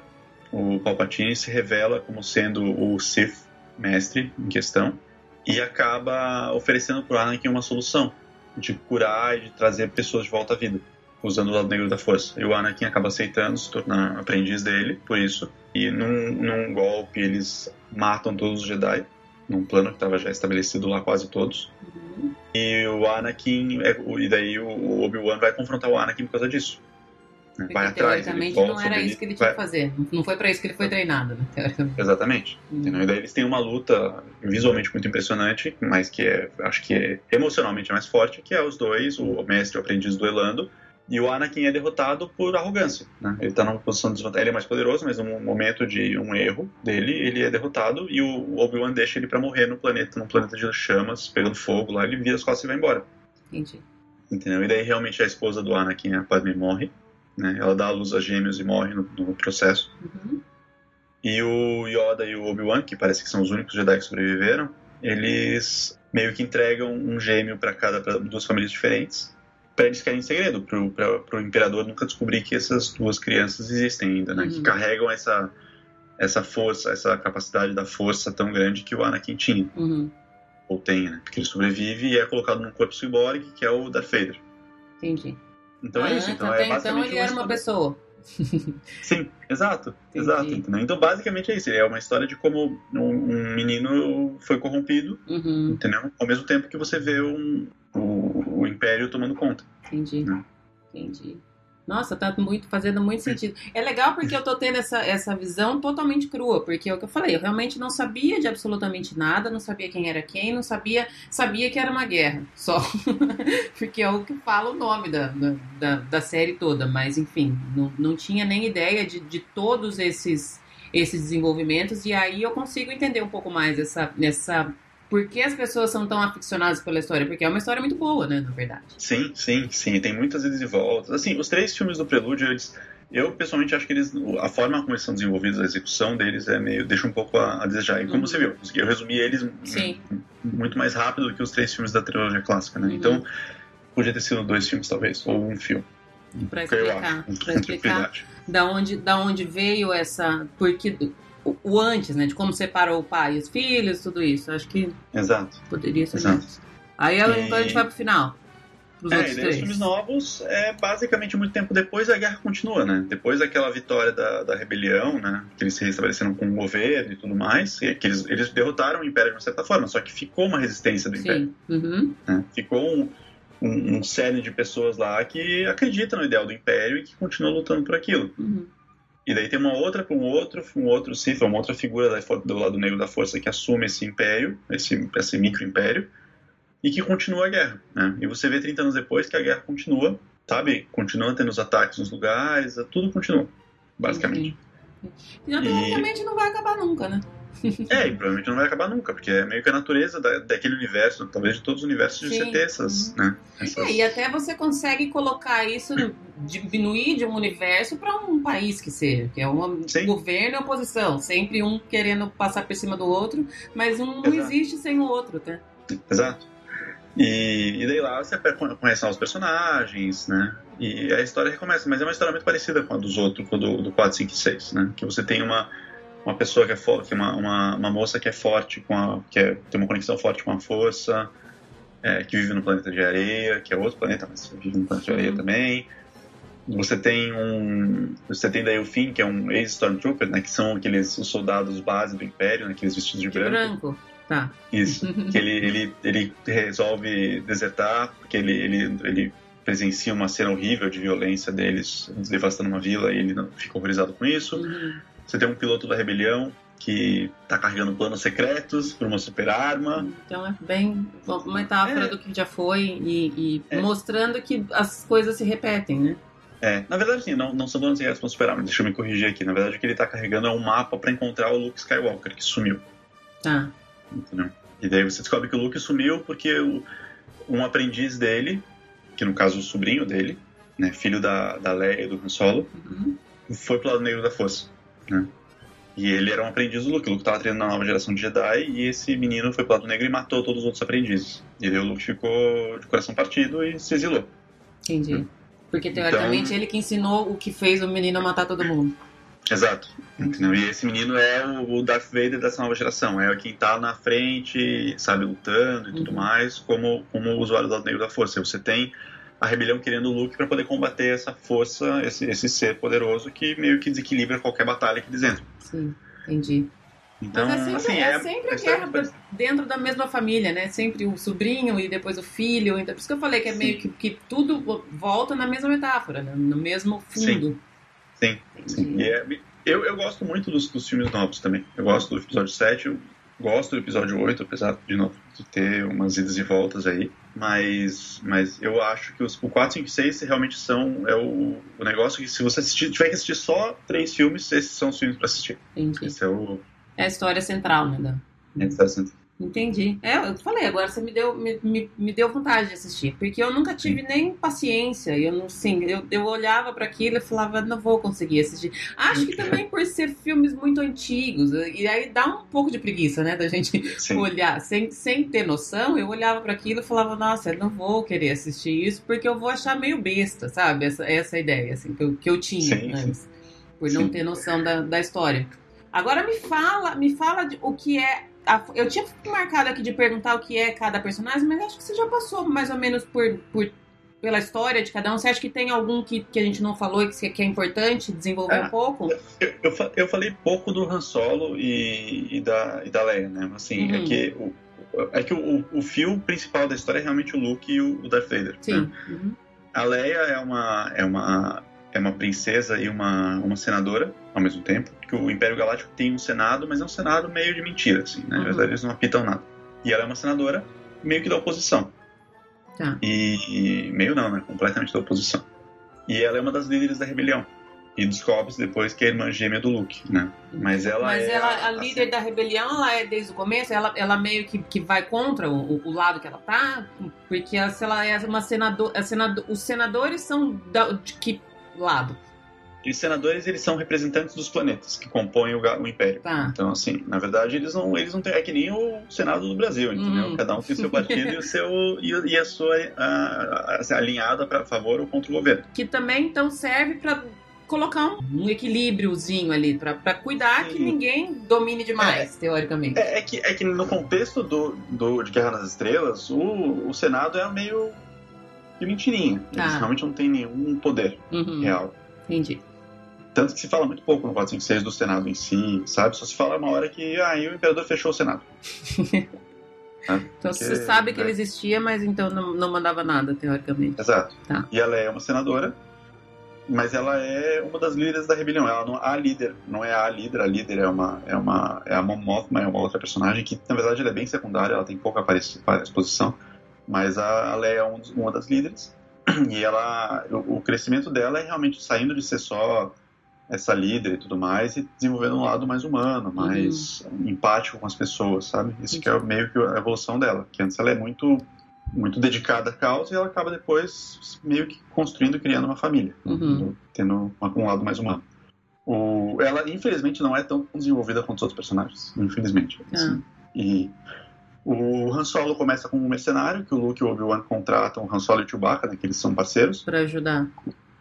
o Palpatine, se revela como sendo o Sith mestre em questão e acaba oferecendo para Anakin uma solução de curar e de trazer pessoas de volta à vida, usando o lado negro da força. E o Anakin acaba aceitando se tornar aprendiz dele por isso. E num, num golpe eles matam todos os Jedi num plano que estava já estabelecido lá quase todos. Uhum. E o Anakin, é, e daí o Obi-Wan vai confrontar o Anakin por causa disso. Porque, vai atrás. Teoricamente não era isso que ele tinha vai... que fazer. Não foi para isso que ele foi treinado, né? Exatamente. Uhum. E daí eles têm uma luta visualmente muito impressionante, mas que é, acho que é emocionalmente mais forte, que é os dois, o mestre e o aprendiz duelando, e o Anakin é derrotado por arrogância. Né? Ele está numa posição de desvantagem. Ele é mais poderoso, mas num momento de um erro dele, ele é derrotado e o Obi-Wan deixa ele para morrer no planeta, num planeta de chamas, pegando fogo lá. Ele vira as costas e vai embora. Entendi. Entendeu? E daí realmente a esposa do Anakin, a Padme, morre. Né? Ela dá a luz a gêmeos e morre no, no processo. Uhum. E o Yoda e o Obi-Wan, que parece que são os únicos Jedi que sobreviveram, eles meio que entregam um gêmeo para cada pra duas famílias diferentes para eles ficarem em segredo, para o imperador nunca descobrir que essas duas crianças existem ainda, né? Uhum. Que carregam essa, essa força, essa capacidade da força tão grande que o Anakin tinha. Uhum. Ou tem, né? Porque ele sobrevive e é colocado num corpo cyborg, que é o Darth Vader. Entendi. Então é ah, é isso. Então, é basicamente então ele era uma pessoa. Sim, exato, Entendi. exato. Entendeu? Então basicamente é isso. É uma história de como um, um menino foi corrompido, uhum. entendeu? Ao mesmo tempo que você vê um, Império tomando conta. Entendi. Né? Entendi. Nossa, tá muito, fazendo muito sentido. É legal porque eu tô tendo essa, essa visão totalmente crua, porque é o que eu falei, eu realmente não sabia de absolutamente nada, não sabia quem era quem, não sabia, sabia que era uma guerra, só. porque é o que fala o nome da, da, da série toda, mas enfim, não, não tinha nem ideia de, de todos esses, esses desenvolvimentos, e aí eu consigo entender um pouco mais essa, essa por que as pessoas são tão aficionadas pela história? Porque é uma história muito boa, né, na verdade. Sim, sim, sim. Tem muitas idas e voltas. Assim, os três filmes do Prelúdio, eles, eu pessoalmente acho que eles, a forma como eles são desenvolvidos, a execução deles é meio deixa um pouco a, a desejar. E como uhum. você viu, eu resumi eles Sim. muito mais rápido do que os três filmes da trilogia clássica, né? Uhum. Então podia ter sido dois filmes talvez ou um filme. Para explicar, para explicar da onde, da onde veio essa, porque o, o, antes, né? De como separou o pai e os filhos, tudo isso. Acho que Exato. poderia ser Exato. Aí e... então a gente vai pro final. Pros é, e daí os filmes novos é basicamente muito tempo depois a guerra continua, né? Depois daquela vitória da, da rebelião, né? Que eles se restabeleceram com o governo e tudo mais, e que eles, eles derrotaram o Império de uma certa forma, só que ficou uma resistência do Sim. Império. Uhum. Né? Ficou um, um, um série de pessoas lá que acreditam no ideal do Império e que continuam lutando por aquilo. Uhum. E daí tem uma outra um outro, um outro Sith, uma outra figura do lado negro da força que assume esse império, esse, esse micro-império, e que continua a guerra. Né? E você vê 30 anos depois que a guerra continua, sabe? Continua tendo os ataques nos lugares, tudo continua, basicamente. E teoricamente e... não vai acabar nunca, né? É, e provavelmente não vai acabar nunca, porque é meio que a natureza da, daquele universo, talvez de todos os universos, de Sim. você ter essas, né? Essas... É, e até você consegue colocar isso, diminuir de um universo para um país que seja, que é um Sim. governo e oposição, sempre um querendo passar por cima do outro, mas um não existe sem o outro, tá? Exato. E, e daí lá você conhece os personagens, né? E a história recomeça, mas é uma história muito parecida com a dos outros, com a do, do 4, 5 e 6, né? Que você tem uma uma pessoa que é forte, uma, uma, uma, moça que é forte, com a, que é, tem uma conexão forte com a força, é, que vive no planeta de areia, que é outro planeta, mas vive no planeta de areia também. Você tem um, você tem daí o Finn, que é um ex-Stormtrooper, né, que são aqueles os soldados base do Império, né, aqueles vestidos de, de branco. branco. Tá. Isso. que ele, ele, ele resolve desertar, porque ele, ele, ele presencia uma cena horrível de violência deles devastando uma vila e ele fica horrorizado com isso. Uhum. Você tem um piloto da rebelião que tá carregando planos secretos para uma super arma. Então é bem uma metáfora é. do que já foi e, e é. mostrando que as coisas se repetem, né? É, na verdade, sim, não, não são planos secretos para uma super arma. Deixa eu me corrigir aqui. Na verdade, o que ele tá carregando é um mapa para encontrar o Luke Skywalker, que sumiu. Tá. Entendeu? E daí você descobre que o Luke sumiu porque o, um aprendiz dele, que no caso o sobrinho dele, né, filho da, da Leia e do Han Solo, uhum. foi pro lado negro da força. Né? E ele era um aprendiz do Luke. O Luke estava treinando na nova geração de Jedi e esse menino foi pro lado negro e matou todos os outros aprendizes. E daí o Luke ficou de coração partido e se exilou. Entendi. Hum. Porque teoricamente então... ele que ensinou o que fez o menino a matar todo mundo. Exato. Entendeu? E esse menino é o Darth Vader dessa nova geração. É quem tá na frente, sabe, lutando e tudo uhum. mais, como, como usuário do lado negro da força. Você tem a rebelião querendo o Luke para poder combater essa força, esse, esse ser poderoso que meio que desequilibra qualquer batalha que eles entram. Sim, entendi. Então, Mas é sempre, assim, é, é sempre a guerra dentro da mesma família, né? Sempre o sobrinho e depois o filho. Então, por isso que eu falei que é meio que, que tudo volta na mesma metáfora, né? no mesmo fundo. Sim, sim. sim. É, eu, eu gosto muito dos, dos filmes novos também. Eu gosto do episódio 7, eu gosto do episódio 8, apesar de, de ter umas idas e voltas aí. Mas, mas eu acho que os, o 4, 5 e 6 realmente são é o, o negócio que se você assistir, tiver que assistir só três filmes, esses são os filmes para assistir. Entendi. Esse é o... É a história central, né? Da... É a história central. Entendi. É, eu falei, agora você me deu, me, me, me deu vontade de assistir. Porque eu nunca tive nem paciência. Eu não, sim, eu, eu olhava para aquilo e falava, não vou conseguir assistir. Acho que também por ser filmes muito antigos. E aí dá um pouco de preguiça, né? Da gente sim. olhar. Sem, sem ter noção, eu olhava para aquilo e falava, nossa, eu não vou querer assistir isso porque eu vou achar meio besta, sabe? Essa, essa ideia, assim, que eu, que eu tinha sim, antes. Sim. Por não ter noção da, da história. Agora me fala, me fala de, o que é eu tinha marcado aqui de perguntar o que é cada personagem, mas acho que você já passou mais ou menos por, por pela história de cada um. Você acha que tem algum que, que a gente não falou e que, que é importante desenvolver é, um pouco? Eu, eu, eu, falei pouco do Han Solo e, e, da, e da Leia, né? Assim, é uhum. é que, o, é que o, o fio principal da história é realmente o Luke e o, o Darth Vader. Sim. Né? Uhum. A Leia é uma, é uma é uma princesa e uma, uma senadora ao mesmo tempo. Que o Império Galáctico tem um senado, mas é um senado meio de mentira, assim, né? Na uhum. verdade, eles não apitam nada. E ela é uma senadora meio que da oposição. Tá. E, e, meio não, né? Completamente da oposição. E ela é uma das líderes da rebelião. E descobre depois que é a irmã gêmea do Luke, né? Mas ela Mas é ela, a, a líder da rebelião, ela é desde o começo, ela, ela meio que, que vai contra o, o lado que ela tá, porque ela, ela é uma senadora, senador, os senadores são da, que lado. E os senadores, eles são representantes dos planetas que compõem o, o Império. Tá. Então, assim, na verdade, eles não, eles não têm... É que nem o Senado do Brasil, entendeu? Hum. Cada um tem seu partido e, o seu, e, e a sua a, a, a, alinhada para favor ou contra o governo. Que também, então, serve para colocar um, um, equilíbriozinho ali para cuidar Sim. que ninguém domine demais, é, teoricamente. É, é, que, é que no contexto do, do, de Guerra nas Estrelas, o, o Senado é meio de mentirinha. Eles realmente não têm nenhum poder uhum. real. Entendi. Tanto que se fala muito pouco no 456 do Senado em si, sabe? Só se fala uma hora que ah, o imperador fechou o Senado. é, então porque, você sabe que é. ele existia, mas então não, não mandava nada, teoricamente. Exato. Tá. E ela é uma senadora, mas ela é uma das líderes da rebelião. Ela não a líder, não é a líder. A líder é uma é uma é a Mon Mothma, é uma outra personagem que na verdade ela é bem secundária. Ela tem pouca exposição mas a, Leia é um, uma das líderes e ela, o, o, crescimento dela é realmente saindo de ser só essa líder e tudo mais e desenvolvendo um lado mais humano, uhum. mais uhum. empático com as pessoas, sabe? Isso que é meio que a evolução dela, que antes ela é muito muito dedicada à causa e ela acaba depois meio que construindo e criando uma família, uhum. tendo uma, um lado mais humano. O, ela, infelizmente, não é tão desenvolvida quanto os outros personagens, infelizmente. Assim. E o Han Solo começa como um mercenário, que o Luke e o Obi-Wan contratam o Han Solo e o Chewbacca, né, que eles são parceiros. Para ajudar.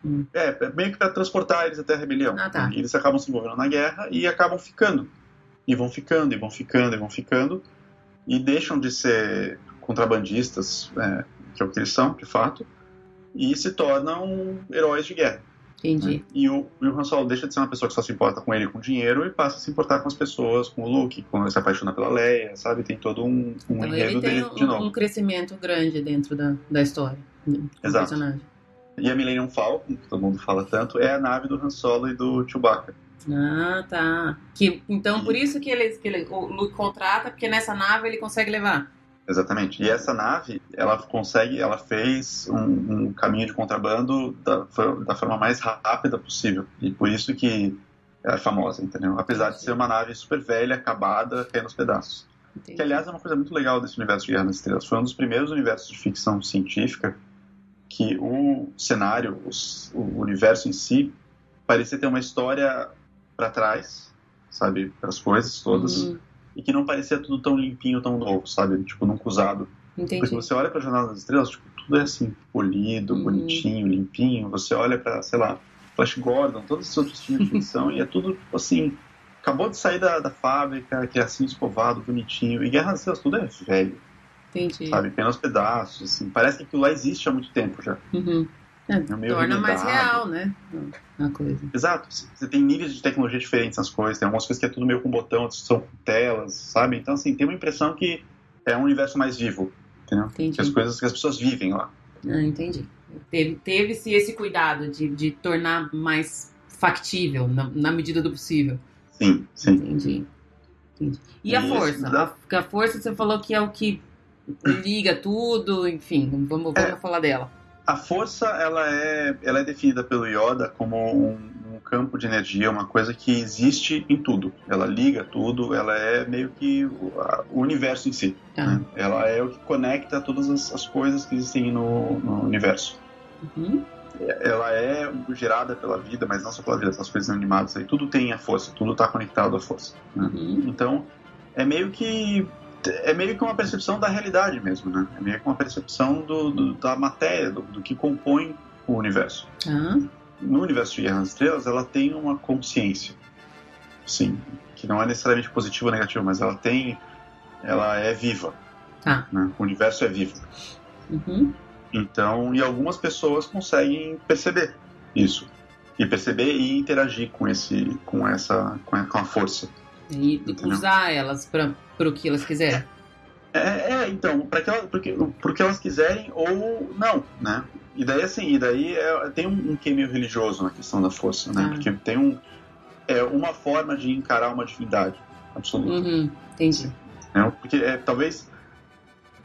Hum. É, é, meio que para transportar eles até a rebelião. Ah, tá. E eles acabam se envolvendo na guerra e acabam ficando. E vão ficando, e vão ficando, e vão ficando. E deixam de ser contrabandistas, é, que é o que eles são, de fato, e se tornam heróis de guerra. Entendi. Né? E, o, e o Han Solo deixa de ser uma pessoa que só se importa com ele com dinheiro e passa a se importar com as pessoas, com o Luke, quando ele se apaixona pela Leia, sabe? Tem todo um, um então, enredo ele tem dele um, de novo. um crescimento grande dentro da, da história. Exato. E a Millennium Falcon, que todo mundo fala tanto, é a nave do Han Solo e do Chewbacca. Ah, tá. Que, então, por isso que ele, que ele, o Luke contrata, porque nessa nave ele consegue levar. Exatamente. E essa nave, ela consegue, ela fez um, um caminho de contrabando da, da, forma mais rápida possível. E por isso que é famosa, entendeu? Apesar de ser uma nave super velha, acabada, caindo aos pedaços. Entendi. Que, aliás, é uma coisa muito legal desse universo de Guerra nas Estrelas. Foi um dos primeiros universos de ficção científica que o cenário, os, o universo em si, parecia ter uma história para trás, sabe? Para as coisas todas. Uhum e que não parecia tudo tão limpinho, tão novo, sabe? Tipo, nunca usado. Entendi. Porque você olha pra Jornada das Estrelas, tipo, tudo é assim, polido, uhum. bonitinho, limpinho. Você olha pra, sei lá, Flash Gordon, todos esses outros filmes de ficção, e é tudo, assim, acabou de sair da, da fábrica, que é assim, escovado, bonitinho. E Guerra das Estrelas, tudo é velho. Entendi. Sabe, apenas pedaços, assim. Parece que aquilo lá existe há muito tempo já. Uhum. É, é torna mais real, né? A coisa. Exato. Você tem níveis de tecnologia diferentes nas coisas. Tem algumas coisas que é tudo meio com botão, outras são telas, sabe? Então, assim, tem uma impressão que é um universo mais vivo, entendeu? Entendi. Que as coisas que as pessoas vivem lá. Ah, entendi. Teve-se teve esse cuidado de, de tornar mais factível, na, na medida do possível. Sim, sim. Entendi. entendi. E, e a força? Dá... A, força você falou que é o que liga tudo, enfim, vamos, vamos é. falar dela. A força ela é, ela é definida pelo Yoda como um, campo de energia, uma coisa que existe em tudo. Ela liga tudo, ela é meio que o, a, o universo em si. Ah. Né? Ela é o que conecta todas as, as coisas que existem no, no universo. Uhum. Ela é gerada pela vida, mas não só pela vida, essas coisas animadas aí. Tudo tem a força, tudo está conectado à força. Né? Uhum. Então, é meio que é meio que uma percepção da realidade mesmo, né? É meio que uma percepção do, do da matéria, do, do, que compõe o universo. Uhum. No universo de Guerra nas Estrelas, ela tem uma consciência, sim, que não é necessariamente positiva ou negativa, mas ela tem, ela é viva. Tá. Né? O universo é vivo. Uhum. Então, e algumas pessoas conseguem perceber isso e perceber e interagir com esse, com essa, com a, com a força. E Entendeu? usar elas para o que elas quiserem. É, é então, para que, porque, porque elas quiserem ou não, né? E daí, assim, e daí é, tem um, um que meio religioso na questão da força, né? Ah. Porque tem um, é uma forma de encarar uma divindade absoluta. Uhum, entendi. É, porque é, talvez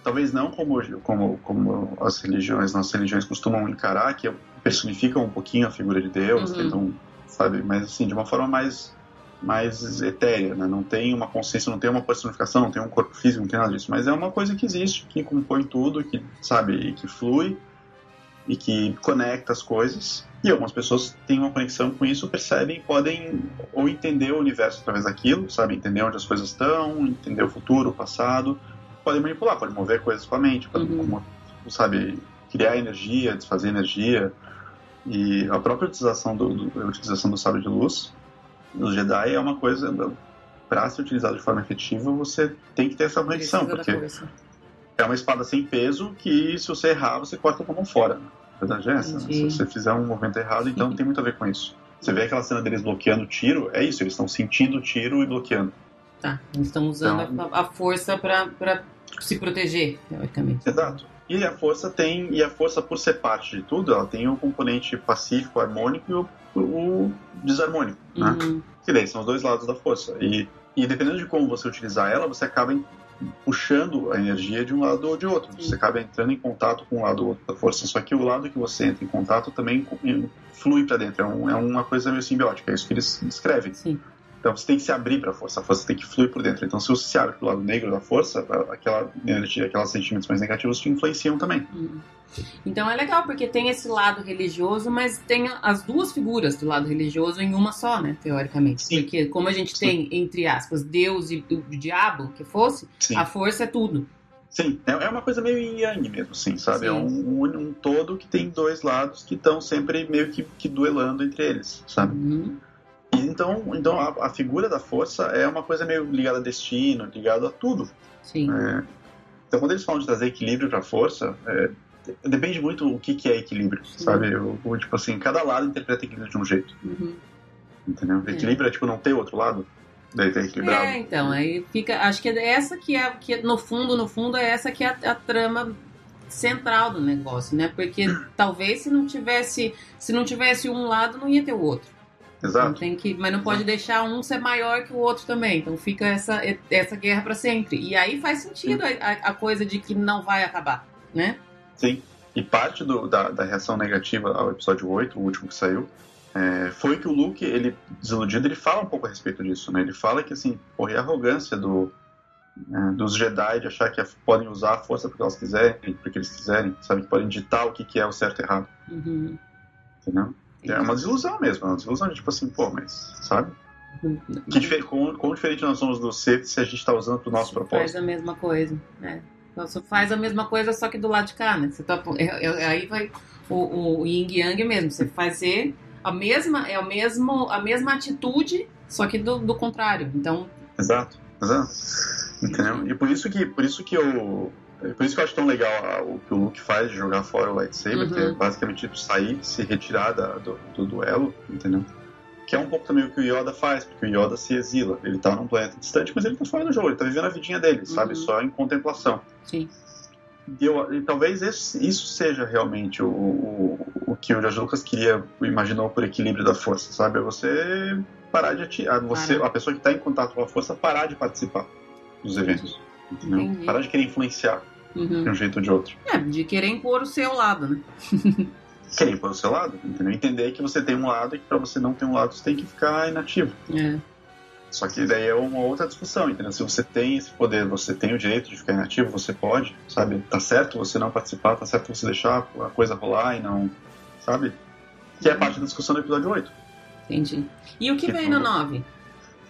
talvez não como, como, como as religiões, nossas religiões costumam encarar, que personificam um pouquinho a figura de Deus, uhum. tentam, sabe, mas assim, de uma forma mais mais etérea, né? Não tem uma consciência, não tem uma personificação, não tem um corpo físico, não tem nada disso. Mas é uma coisa que existe, que compõe tudo, que, sabe, que flui e que conecta as coisas. E algumas pessoas têm uma conexão com isso, percebem, podem ou entender o universo através daquilo, sabe? Entender onde as coisas estão, entender o futuro, o passado. Podem manipular, podem mover coisas com a mente, podem, uhum. sabe, criar energia, desfazer energia. E a própria utilização do, do a utilização do sábio de luz nos Jedi é uma coisa para ser utilizado de forma efetiva, você tem que ter essa conexão, porque é uma espada sem peso que se você errar, você corta com a mão fora. A verdade é essa. Né? Se você fizer um movimento errado, então tem muito a ver com isso. Você vê aquela cena deles bloqueando o tiro, é isso, eles estão sentindo o tiro e bloqueando. Tá, eles estão usando então, a, a, força para se proteger, teoricamente. Exato. E a força tem, e a força por ser parte de tudo, ela tem o componente pacífico, harmônico e o o desarmônico, né? uhum. né? Que daí são os dois lados da força. E, e dependendo de como você utilizar ela, você acaba puxando a energia de um lado ou de outro. Você acaba entrando em contato com um lado ou outro da força. Só que o lado que você entra em contato também flui para dentro. É, um, é, uma coisa meio simbiótica. É isso que eles descrevem. Sim. Então você tem que se abrir para a força, a força tem que fluir por dentro. Então se você se abre para o lado negro da força, aquela energia, aqueles sentimentos mais negativos te influenciam também. Uhum. Então é legal porque tem esse lado religioso, mas tem as duas figuras do lado religioso em uma só, né, teoricamente. Sim. Porque como a gente tem entre aspas Deus e o diabo, que fosse, Sim. a força é tudo. Sim, é, é uma coisa meio yin yang mesmo, sim, sabe? É sim. É um, um, um, todo que tem dois lados que estão sempre meio que, que duelando entre eles, sabe? Uhum. Então, então a, a, figura da força é uma coisa meio ligada a destino, ligada a tudo. Sim. É, então, quando eles falam de trazer equilíbrio para a força, é, depende muito o que, que é equilíbrio, Sim. sabe? O, o, tipo assim, cada lado interpreta equilíbrio de um jeito. Uhum. Entendeu? É. Equilíbrio é tipo não ter outro lado. Daí tá equilibrado. É, então, aí fica. Acho que é essa que é, que no fundo, no fundo, é essa que é a, a trama central do negócio, né? Porque talvez se não tivesse, se não tivesse um lado, não ia ter o outro. Exato. Tem que, mas não pode deixar um ser maior que o outro também. Então fica essa, essa guerra para sempre. E aí faz sentido a, a, coisa de que não vai acabar, né? Sim. E parte do, da, da reação negativa ao episódio 8, o último que saiu, é, foi que o Luke, ele, desiludido, ele fala um pouco a respeito disso, né? Ele fala que, assim, porra, e a arrogância do, é, dos Jedi de achar que podem usar a força porque elas quiserem, porque eles quiserem, sabe? Que podem ditar o que, que é o certo e errado. Uhum. Entendeu? É uma desilusão mesmo, é uma desilusão de tipo assim, pô, mas, sabe? Que difer quão, quão diferente nós somos do Sith se a gente está usando para o nosso propósito? Faz a mesma coisa, né? Você faz a mesma coisa, só que do lado de cá, né? Você tá, é, é, aí vai o, o yin yang mesmo. Você fazer a mesma, é a, mesmo, a mesma atitude, só que do, do contrário. Então. Exato, exato. Entendeu? E por isso que, por isso que eu. Por isso que eu acho tão legal o que o Luke faz de jogar fora o lightsaber, uhum. que é basicamente tipo, sair, se retirar da, do, do duelo, entendeu? Que é um pouco também o que o Yoda faz, porque o Yoda se exila. Ele tá num planeta distante, mas ele tá fora do jogo, ele tá vivendo a vidinha dele, uhum. sabe? Só em contemplação. Sim. E, eu, e talvez esse, isso seja realmente o, o, o que o George Lucas queria, imaginou por equilíbrio da força, sabe? É você parar de atirar, você, a pessoa que está em contato com a força, parar de participar dos eventos. Entendeu? Parar de querer influenciar uhum. de um jeito ou de outro. É, de querer impor o seu lado, né? querer impor o seu lado, entendeu? Entender que você tem um lado e que para você não ter um lado você tem que ficar inativo. É. Só que daí é uma outra discussão, entendeu? Se você tem esse poder, você tem o direito de ficar inativo, você pode, sabe? Tá certo você não participar, tá certo você deixar a coisa rolar e não. Sabe? Que é uhum. parte da discussão do episódio 8. Entendi. E o que, que vem no 9?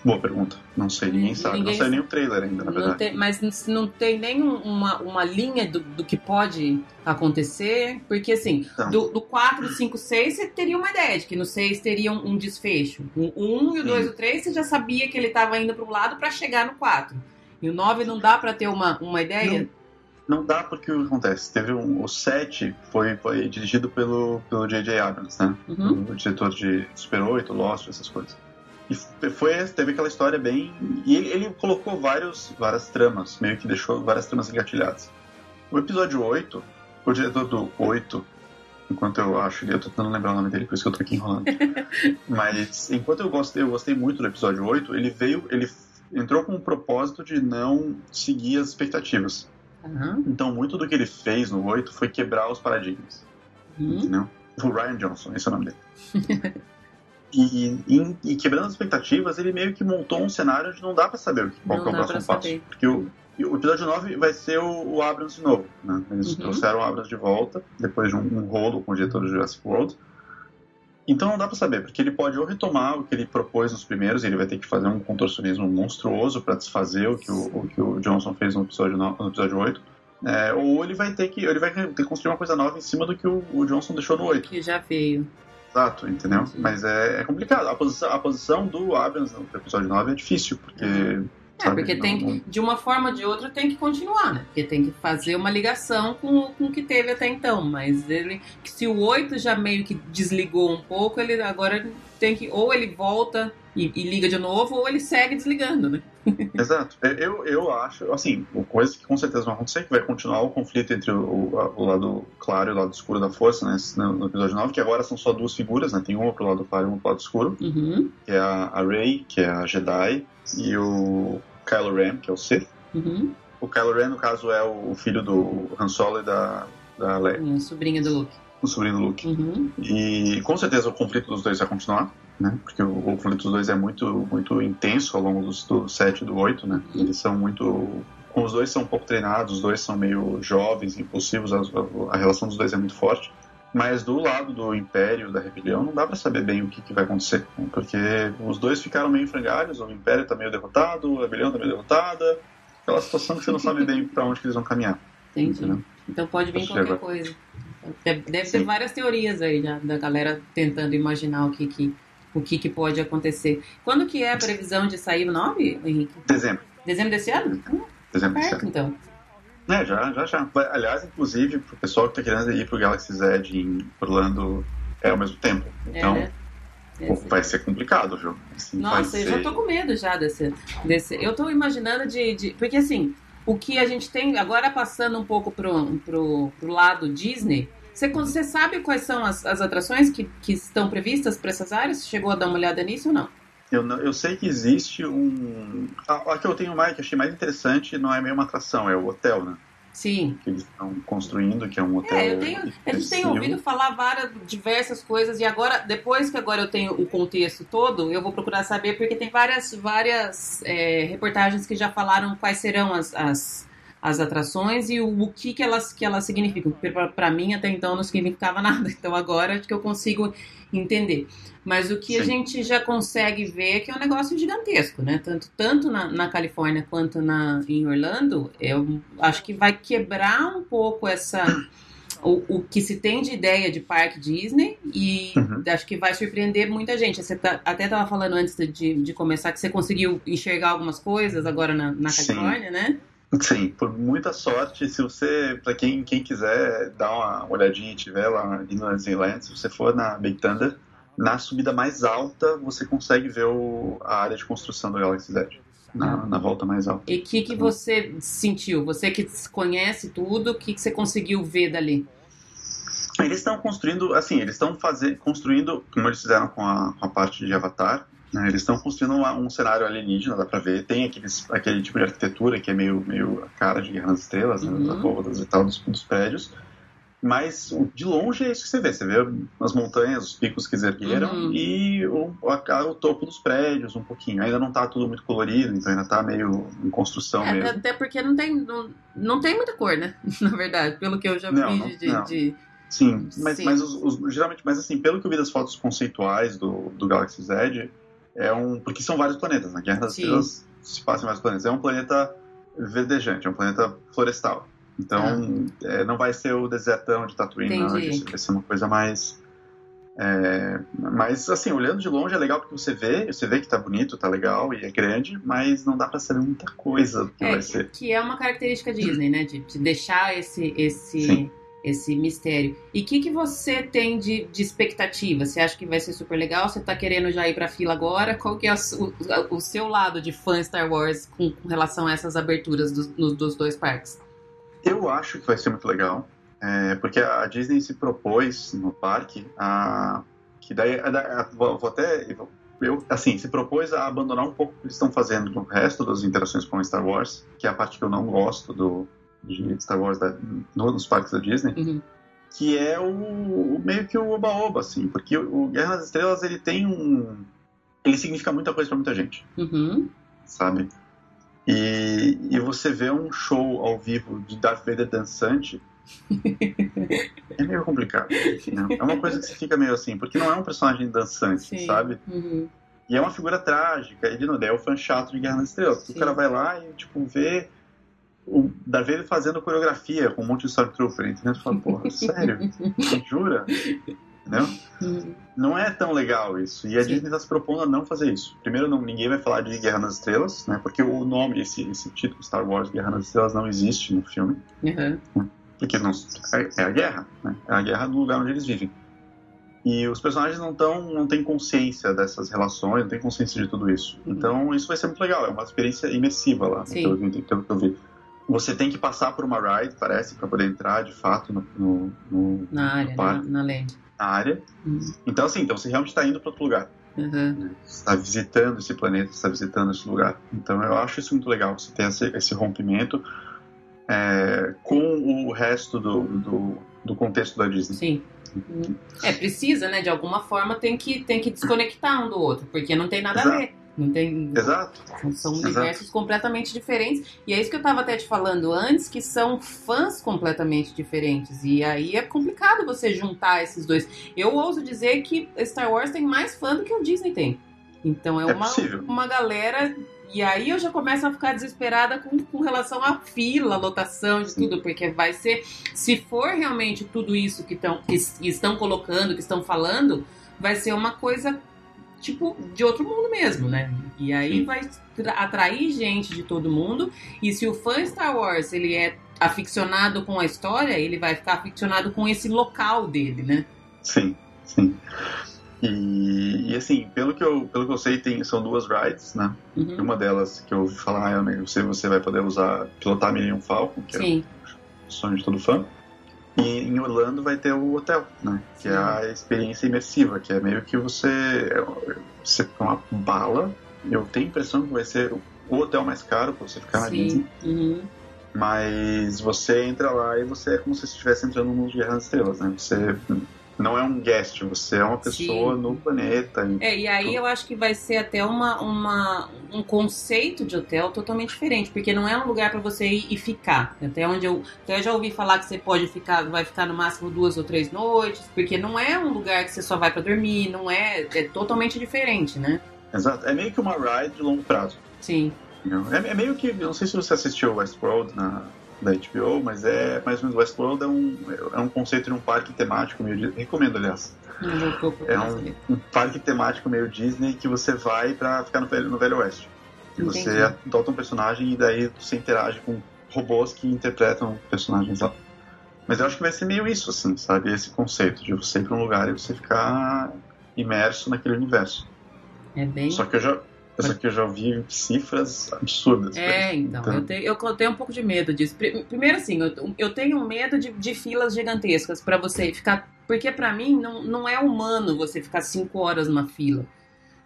Boa pergunta. Não sei, ninguém sabe. Ninguém... Não saiu nem o trailer ainda, na verdade. Tem, mas não tem nem uma, uma linha do, do que pode acontecer. Porque, assim, então. do, do 4, 5, 6, você teria uma ideia de que no 6 teria um, um desfecho. O 1 e o 2 e o 3, você já sabia que ele estava indo para um lado para chegar no 4. E o 9 não dá para ter uma, uma ideia? Não, não dá porque o que acontece? Teve um, o 7 foi, foi dirigido pelo J.J. Abrams, né? Uhum. O diretor de Super 8, Lost, essas coisas. E foi, teve aquela história bem. E ele, ele, colocou vários, várias tramas, meio que deixou várias tramas engatilhadas. O episódio 8, o diretor do 8, enquanto eu acho, eu tô tentando lembrar o nome dele, por isso que eu tô aqui enrolando. Mas enquanto eu gostei, eu gostei muito do episódio 8, ele veio, ele entrou com o propósito de não seguir as expectativas. Uhum. Então muito do que ele fez no 8 foi quebrar os paradigmas. Uhum. Entendeu? O Ryan Johnson, esse é o nome dele. E, e, e, quebrando as expectativas, ele meio que montou um cenário onde não dá para saber qual é o próximo passo. Porque o, o episódio 9 vai ser o, o Abrams de novo. Né? Eles uhum. trouxeram o Abrams de volta, depois de um, um rolo com o diretor do Jurassic World. Então não dá para saber, porque ele pode ou retomar o que ele propôs nos primeiros, e ele vai ter que fazer um contorcionismo monstruoso para desfazer o que o, o, que o Johnson fez no episódio, no, no episódio 8. É, ou ele vai ter que ele vai ter que construir uma coisa nova em cima do que o, o Johnson deixou no 8. Que já veio. Exato, entendeu? Mas é, é, complicado. A posição, a posição do Abrams no episódio 9 é difícil, porque. É, sabe, porque tem que, de uma forma ou de outra tem que continuar, né? Porque tem que fazer uma ligação com, com o que teve até então. Mas ele. Se o 8 já meio que desligou um pouco, ele agora tem que. Ou ele volta e, e, liga de novo, ou ele segue desligando, né? Exato. Eu, eu acho, assim, coisa que com certeza vai acontecer, que vai continuar o conflito entre o, o lado claro e o lado escuro da força, né, no episódio 9, que agora são só duas figuras, né, tem uma pro lado claro e uma pro lado escuro, uhum. que é a, Rey, que é a Jedi, e o Kylo Ren, que é o Sith. Uhum. O Kylo Ren, no caso, é o filho do Han Solo e da, da Leia. Sobrinha do Luke. O sobrinho do Luke. Uhum. E com certeza o conflito dos dois vai continuar né? Porque o, conflito dos dois é muito, muito intenso ao longo dos, do 7 e do 8, né? Eles são muito. Os dois são um pouco treinados, os dois são meio jovens, impulsivos, a, a, relação dos dois é muito forte. Mas do lado do Império, da rebelião, não dá para saber bem o que, que, vai acontecer. Né? Porque os dois ficaram meio frangalhos, o Império tá meio derrotado, a rebelião tá meio derrotada. Aquela situação que você não sabe bem para onde que eles vão caminhar. Entendi. Entendeu? Então pode vir qualquer coisa. Deve, ter várias teorias aí já, da galera tentando imaginar o que, que o que, que pode acontecer. Quando que é a previsão de sair o 9, Henrique? Dezembro. Dezembro desse ano? Dezembro desse ano. então. É, já, já, já. Aliás, inclusive, pro pessoal que tá querendo ir pro Galaxy Z em Orlando é ao mesmo tempo. Então, é, né? vai ser complicado, viu? Assim, Nossa, eu ser... já tô com medo já desse, desse... Eu tô imaginando de, de... Porque, assim, o que a gente tem... Agora, passando um pouco pro, pro, pro lado Disney Você, você sabe quais são as, as atrações que, que estão previstas para essas áreas? Você chegou a dar uma olhada nisso ou não? Eu, não, eu sei que existe um. A, a que eu tenho mais, que achei mais interessante, não é meio uma atração, é o hotel, né? Sim. Que eles estão construindo, que é um hotel. É, eu tenho, a gente tem ouvido falar várias, diversas coisas, e agora, depois que agora eu tenho o contexto todo, eu vou procurar saber, porque tem várias, várias é, reportagens que já falaram quais serão as, as, as atrações e o, o que, que, elas, que elas significam. Para mim, até então, não significava nada. Então agora acho que eu consigo entender. Mas o que Sim. a gente já consegue ver é que é um negócio gigantesco, né? Tanto, tanto na, na Califórnia quanto na, em Orlando, eu acho que vai quebrar um pouco essa. O, o que se tem de ideia de parque Disney e uhum. acho que vai surpreender muita gente. Você tá, até estava falando antes de, de começar que você conseguiu enxergar algumas coisas agora na, na Califórnia, Sim. né? Sim, por muita sorte, se você, para quem, quem quiser dar uma olhadinha e tiver lá em Disneyland, se você for na Big Thunder, na subida mais alta você consegue ver o, a área de construção do Galaxy Edge. Na, na volta mais alta. E o que, que você sentiu? Você que conhece tudo, o que, que você conseguiu ver dali? Eles estão construindo, assim, eles estão construindo, como eles fizeram com a, com a parte de Avatar, né, eles estão construindo uma, um cenário alienígena, dá pra ver. Tem aqueles, aquele tipo de arquitetura que é meio, meio a cara de Guerra das Estrelas, né, uhum. das bóvedas e tal, dos, dos prédios. Mas de longe é isso que você vê. Você vê as montanhas, os picos que eles ergueram uhum. e o, a, o topo dos prédios um pouquinho. Ainda não está tudo muito colorido, então ainda está meio em construção é, mesmo. Até porque não tem, não, não tem muita cor, né? Na verdade, pelo que eu já não, vi não, de, não. de... Sim, mas, Sim. mas os, os, geralmente, mas assim, pelo que eu vi das fotos conceituais do, do Galaxy Z, é um. Porque são vários planetas, na né? Guerra das Estrelas se passa em vários planetas. É um planeta verdejante, é um planeta florestal. Então, ah. é, não vai ser o desertão de Tatooine, não. Vai ser uma coisa mais. É, mas, assim, olhando de longe é legal porque você vê, você vê que tá bonito, tá legal e é grande, mas não dá para saber muita coisa do que é, vai ser. Que é uma característica Disney, né? De, de deixar esse, esse, esse mistério. E o que, que você tem de, de expectativa? Você acha que vai ser super legal? Você tá querendo já ir pra fila agora? Qual que é o, o, seu lado de fã Star Wars com, com relação a essas aberturas dos, no, dos dois parques? Eu acho que vai ser muito legal, é, porque a Disney se propôs no parque a que daí a, a, vou, vou, até eu assim se propôs a abandonar um pouco o que eles estão fazendo no resto das interações com Star Wars, que é a parte que eu não gosto do de Star Wars da, nos parques da Disney. Uhum. Que é o, o, meio que o oba-oba, assim, porque o Guerra das Estrelas ele tem um. Ele significa muita coisa para muita gente. Uhum. Sabe? E, e você vê um show ao vivo de Darth Vader dançante é meio complicado. Né? É uma coisa que você fica meio assim, porque não é um personagem dançante, Sim. sabe? Uhum. E é uma figura trágica, ele não é o fã chato de Guerra nas Estrelas. O cara vai lá e, tipo, vê o Darth Vader fazendo coreografia com um monte de Stormtrooper, entendeu? Tu fala, porra, sério? Jura? Entendeu? Não é tão legal isso. E a Sim. Disney está se propondo a não fazer isso. Primeiro, não, ninguém vai falar de Guerra nas Estrelas, né? Porque o nome, esse, esse título Star Wars Guerra nas Estrelas não existe no filme. Uhum. Porque não, é, é, a guerra, né? É a guerra no lugar onde eles vivem. E os personagens não tão, não têm consciência dessas relações, não têm consciência de tudo isso. Uhum. Então isso vai ser muito legal. É uma experiência imersiva lá, né? pelo, pelo que eu vi. Você tem que passar por uma ride, parece, para poder entrar de fato no, no, no na área, parque, na, na land na área. Uhum. Então, assim, então você realmente está indo para outro lugar. Uhum. Você está visitando esse planeta, está visitando esse lugar. Então, eu acho isso muito legal, você ter esse, esse rompimento é, com o resto do, do, do, contexto da Disney. Sim. Uhum. É, precisa, né? De alguma forma tem que, tem que desconectar um do outro, porque não tem nada Exato. a ver. Não tem. Exato. São universos Exato. completamente diferentes. E é isso que eu estava até te falando antes, que são fãs completamente diferentes. E aí é complicado você juntar esses dois. Eu ouso dizer que Star Wars tem mais fã do que o Disney tem. Então é, é uma, uma galera. E aí eu já começo a ficar desesperada com, com relação à fila, lotação de tudo, porque vai ser. Se for realmente tudo isso que, tão, que estão colocando, que estão falando, vai ser uma coisa tipo, de outro mundo mesmo, né? E aí Sim. vai atrair gente de todo mundo. E se o fã Star Wars ele é aficionado com a história, ele vai ficar aficionado com esse local dele, né? Sim, sim. E, e, assim, pelo que eu, pelo que eu sei, tem, são duas rides, né? Uhum. Uma delas que eu ouvi falar, eu sei você vai poder usar, pilotar Millennium Falcon, que é Sim. é o sonho de todo fã. E em Orlando vai ter o hotel, né? Que é a experiência imersiva, que é meio que você. Você com uma bala. Eu tenho a impressão que vai ser o hotel mais caro pra você ficar na Disney. Uhum. Mas você entra lá e você é como se estivesse entrando no Guerra das Estrelas, né? Você não é um guest, você é uma pessoa Sim. no planeta. E É, e aí eu acho que vai ser até uma, uma, um conceito de hotel totalmente diferente, porque não é um lugar para você ir e ficar. Até onde eu, até eu já ouvi falar que você pode ficar, vai ficar no máximo duas ou três noites, porque não é um lugar que você só vai para dormir, não é, é totalmente diferente, né? Exato. É meio que uma ride de longo prazo. Sim. É, é meio que. Não sei se você assistiu Westworld na, da HBO, mas é mais ou menos Westworld é um, é um conceito de um parque temático meio. de- Recomendo, aliás. É um, um parque temático meio Disney que você vai pra ficar no Velho, no Velho Oeste. E você adota um personagem e daí você interage com robôs que interpretam personagens lá. Mas eu acho que vai ser meio isso, assim, sabe? Esse conceito de você ir pra um lugar e você ficar imerso naquele universo. É bem. Só que eu já, só que eu já ouvi cifras absurdas. É, né? então, eu tenho, eu tenho um pouco de medo disso. Pri- Primeiro, assim, eu, eu tenho medo de, de filas gigantescas pra você ficar. Porque pra mim não, não é humano você ficar cinco horas numa fila.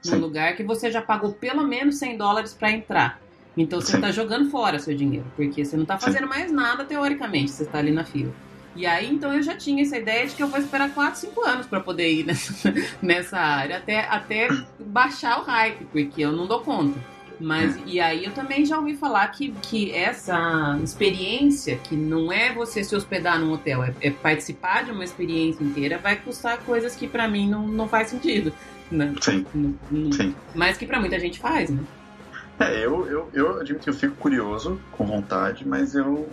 Num Sim. lugar que você já pagou pelo menos 100 dólares pra entrar. Então você Sim. tá jogando fora seu dinheiro. Porque você não tá fazendo mais nada teoricamente, você tá ali na fila. E aí, então, eu já tinha essa ideia de que eu vou esperar 4, 5 anos pra poder ir nessa, nessa área, até, até baixar o hype, porque eu não dou conta. Mas, e aí eu também já ouvi falar que, que essa experiência, que não é você se hospedar num hotel, é, é participar de uma experiência inteira, vai custar coisas que pra mim não, não faz sentido. Né? Sim, Não- não- sim. Mas que pra muita gente faz, né? É, eu, eu, eu admito que eu fico curioso, com vontade, mas eu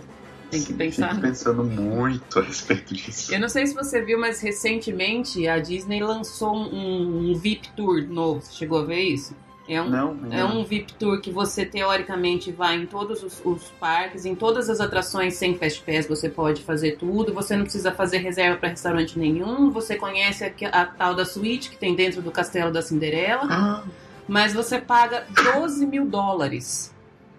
Tem que sim, pensar. fico pensando muito a respeito disso. Eu não sei se você viu, mas recentemente a Disney lançou um, um VIP Tour novo. Você chegou a ver isso? É um, Não, É um VIP Tour que você teoricamente vai em todos os, os parques, em todas as atrações sem Fast Pass, você pode fazer tudo, você não precisa fazer reserva para restaurante nenhum, você conhece a, a tal da suíte que tem dentro do Castelo da Cinderela, Ah, mas você paga 12 mil dólares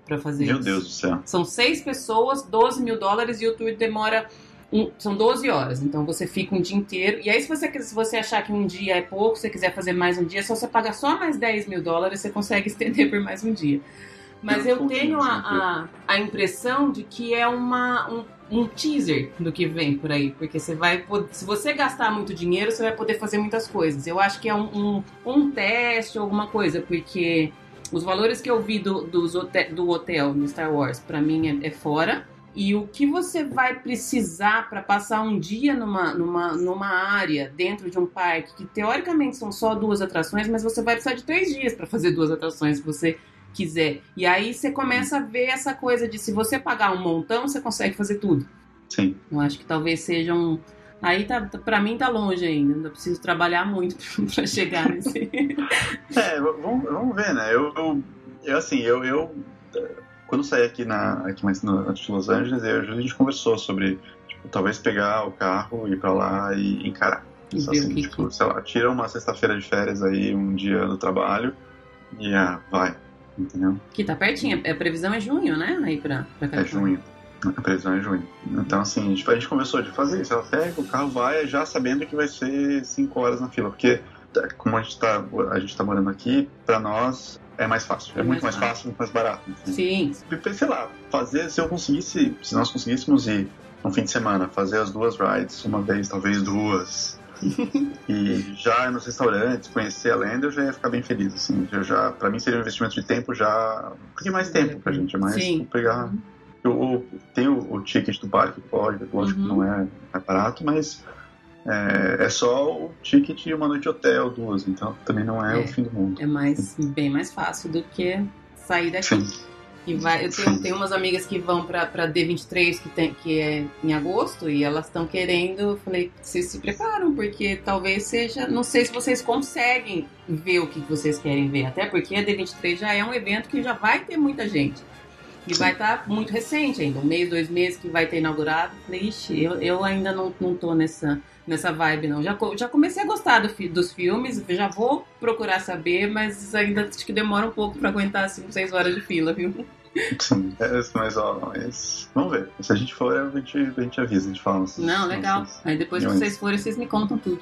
para fazer meu isso. Deus do céu. São seis pessoas, 12 mil dólares e o tour demora. um- são 12 horas, então você fica um dia inteiro. E aí, se você, se você achar que um dia é pouco, se você quiser fazer mais um dia, só você paga só mais 10 mil dólares, você consegue estender por mais um dia. Mas Eu eu tenho a, sim. a, a impressão de que é uma, um, um teaser do que vem por aí. Porque você vai se você gastar muito dinheiro, você vai poder fazer muitas coisas. Eu acho que é um, um, um teste ou alguma coisa, porque os valores que eu vi do, dos hote- do hotel no Star Wars, pra mim, é, é fora. E o que você vai precisar para passar um dia numa, numa, numa área dentro de um parque, que teoricamente são só duas atrações, mas você vai precisar de três dias para fazer duas atrações se você quiser. E aí você começa a ver essa coisa de se você pagar um montão, você consegue fazer tudo. Sim. Eu acho que talvez seja um. Aí tá, tá- pra mim tá longe ainda. Eu preciso trabalhar muito pra chegar nesse. É, vamos, vamos ver, né? Eu, eu, eu, assim, eu, eu quando saí aqui na aqui mais no, de Los Angeles, eu, a gente conversou sobre tipo, talvez pegar o carro, ir pra lá e encarar. E Só assim, que tipo, que- sei lá, tira uma sexta-feira de férias aí, um dia do trabalho e ah, vai, entendeu? que tá pertinho. A previsão é junho, né? Aí pra, pra É junho. A previsão é junho. Então, assim, a gente, a gente conversou de fazer isso. Ela pega, o carro vai já sabendo que vai ser 5 horas na fila. Porque, tá, como a gente tá, a gente tá morando aqui, pra nós é mais fácil. É, É muito mais mais fácil, muito mais barato. enfim. Sim, E, Sei lá, fazer, se eu conseguisse, se nós conseguíssemos ir no fim de semana, fazer as duas rides, uma vez, talvez duas. e já nos restaurantes, conhecer a lenda, eu já ia ficar bem feliz, assim. Eu já, pra mim seria um investimento de tempo já. Um pouquinho mais tempo pra gente, é mais pegar. Eu- tem o, o ticket do parque, lógico, lógico Uhum. que não é, é barato, mas é, é só o ticket e uma noite de hotel, duas, então também não é, É. o fim do mundo. é mais, bem mais fácil do que sair daqui. Sim. E vai, eu tenho, tenho umas amigas que vão pra, pra D23, que, tem, que é em agosto, e elas estão querendo. Eu falei, vocês se preparam, porque talvez seja. Não sei se vocês conseguem ver o que vocês querem ver. Até porque a D23 já é um evento que já vai ter muita gente. E vai estar muito recente ainda, um mês, dois meses que vai ter inaugurado. Eu Falei, ixi, eu, eu ainda não, não tô nessa, nessa vibe, não. Já, já comecei a gostar do, dos filmes, já vou procurar saber, mas ainda acho que demora um pouco pra aguentar 5, 6 horas de fila, viu? Sim, é, mas ó, mas vamos ver. Se a gente for, a gente, a gente avisa, a gente fala. Não, legal. Aí depois que vocês forem, vocês me contam tudo.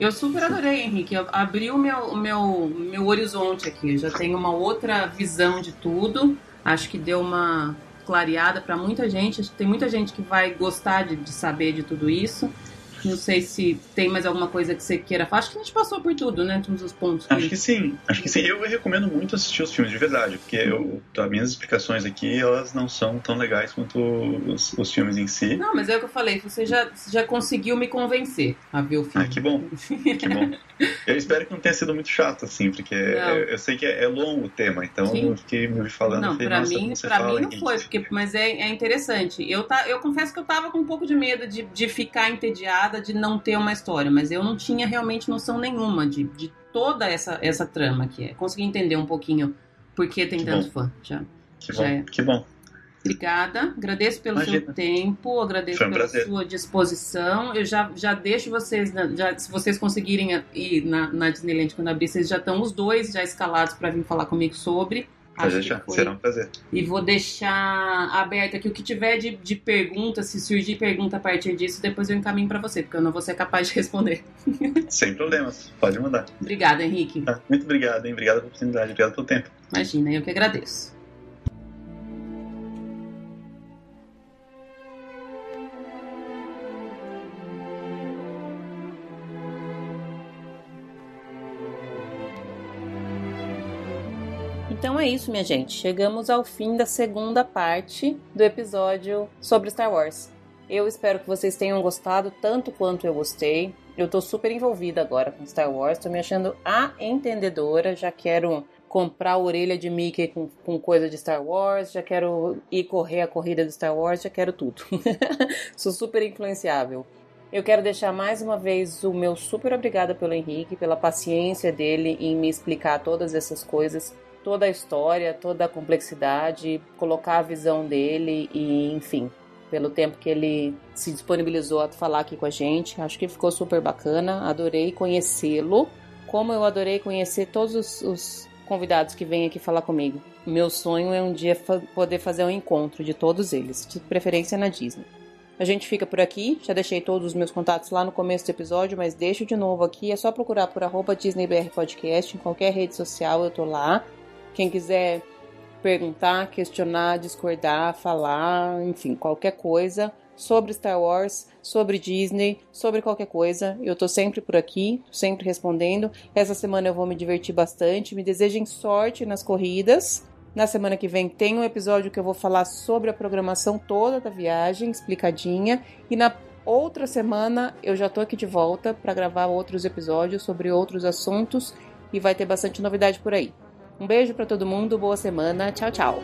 Eu super adorei, Henrique. Abriu o meu, meu, meu horizonte aqui. Eu já tenho uma outra visão de tudo. Acho que deu uma clareada para muita gente. Acho que tem muita gente que vai gostar de, de saber de tudo isso. Não sei se tem mais alguma coisa que você queira falar. Acho que a gente passou por tudo, né? Todos os pontos. Que... Acho que sim. Acho que sim. Eu recomendo muito assistir os filmes de verdade, porque eu, as minhas explicações aqui, elas não são tão legais quanto os, os filmes em si. Não, mas é o que eu falei. Você já, já conseguiu me convencer a ver o filme. Ah, que bom. que bom. Eu espero que não tenha sido muito chato, assim, porque eu, eu, sei que é, é, longo o tema, então sim. eu fiquei me falando. Não, pra mim, pra mim não foi, porque, mas é, é interessante. Eu, tá, eu confesso que eu tava com um pouco de medo de, de ficar de não ter uma história, mas eu não tinha realmente noção nenhuma de, de toda essa, essa trama que é. Consegui entender um pouquinho por que tem que tanto bom. fã. Já, que já bom, é. que bom. Obrigada, agradeço pelo Imagina. seu tempo, agradeço um pela prazer. sua disposição. Eu já, já deixo vocês, já, se vocês conseguirem ir na, na Disneyland quando abrir, vocês já estão os dois já escalados para vir falar comigo sobre. Pode deixar, será um prazer. E vou deixar aberto aqui o que tiver de, de pergunta, se surgir pergunta a partir disso, depois eu encaminho para você, porque eu não vou ser capaz de responder. Sem problemas, pode mandar. Obrigada, Henrique. Ah, muito obrigado, hein? Obrigado pela oportunidade, obrigado pelo tempo. Imagina, eu que agradeço. Então é isso, minha gente. Chegamos ao fim da segunda parte do episódio sobre Star Wars. Eu espero que vocês tenham gostado tanto quanto eu gostei. Eu tô super envolvida agora com Star Wars, tô me achando a entendedora, já quero comprar a orelha de Mickey com, com coisa de Star Wars, já quero ir correr a corrida de Star Wars, já quero tudo. Sou super influenciável. Eu quero deixar mais uma vez o meu super obrigada pelo Henrique, pela paciência dele em me explicar todas essas coisas toda a história, toda a complexidade, colocar a visão dele e, enfim, pelo tempo que ele se disponibilizou a falar aqui com a gente. Acho que ficou super bacana, adorei conhecê-lo, como eu adorei conhecer todos os, os, convidados que vêm aqui falar comigo. Meu sonho é um dia fa poder fazer um encontro de todos eles, de preferência na Disney. A gente fica por aqui, já deixei todos os meus contatos lá no começo do episódio, mas deixo de novo aqui, é só procurar por arroba DisneyBR Podcast em qualquer rede social, eu tô lá. Quem quiser perguntar, questionar, discordar, falar, enfim, qualquer coisa sobre Star Wars, sobre Disney, sobre qualquer coisa, eu tô sempre por aqui, sempre respondendo. Essa semana eu vou me divertir bastante. Me desejem sorte nas corridas. Na semana que vem tem um episódio que eu vou falar sobre a programação toda da viagem, explicadinha, e na outra semana eu já tô aqui de volta para gravar outros episódios sobre outros assuntos e vai ter bastante novidade por aí. Um beijo para todo mundo, boa semana, tchau, tchau.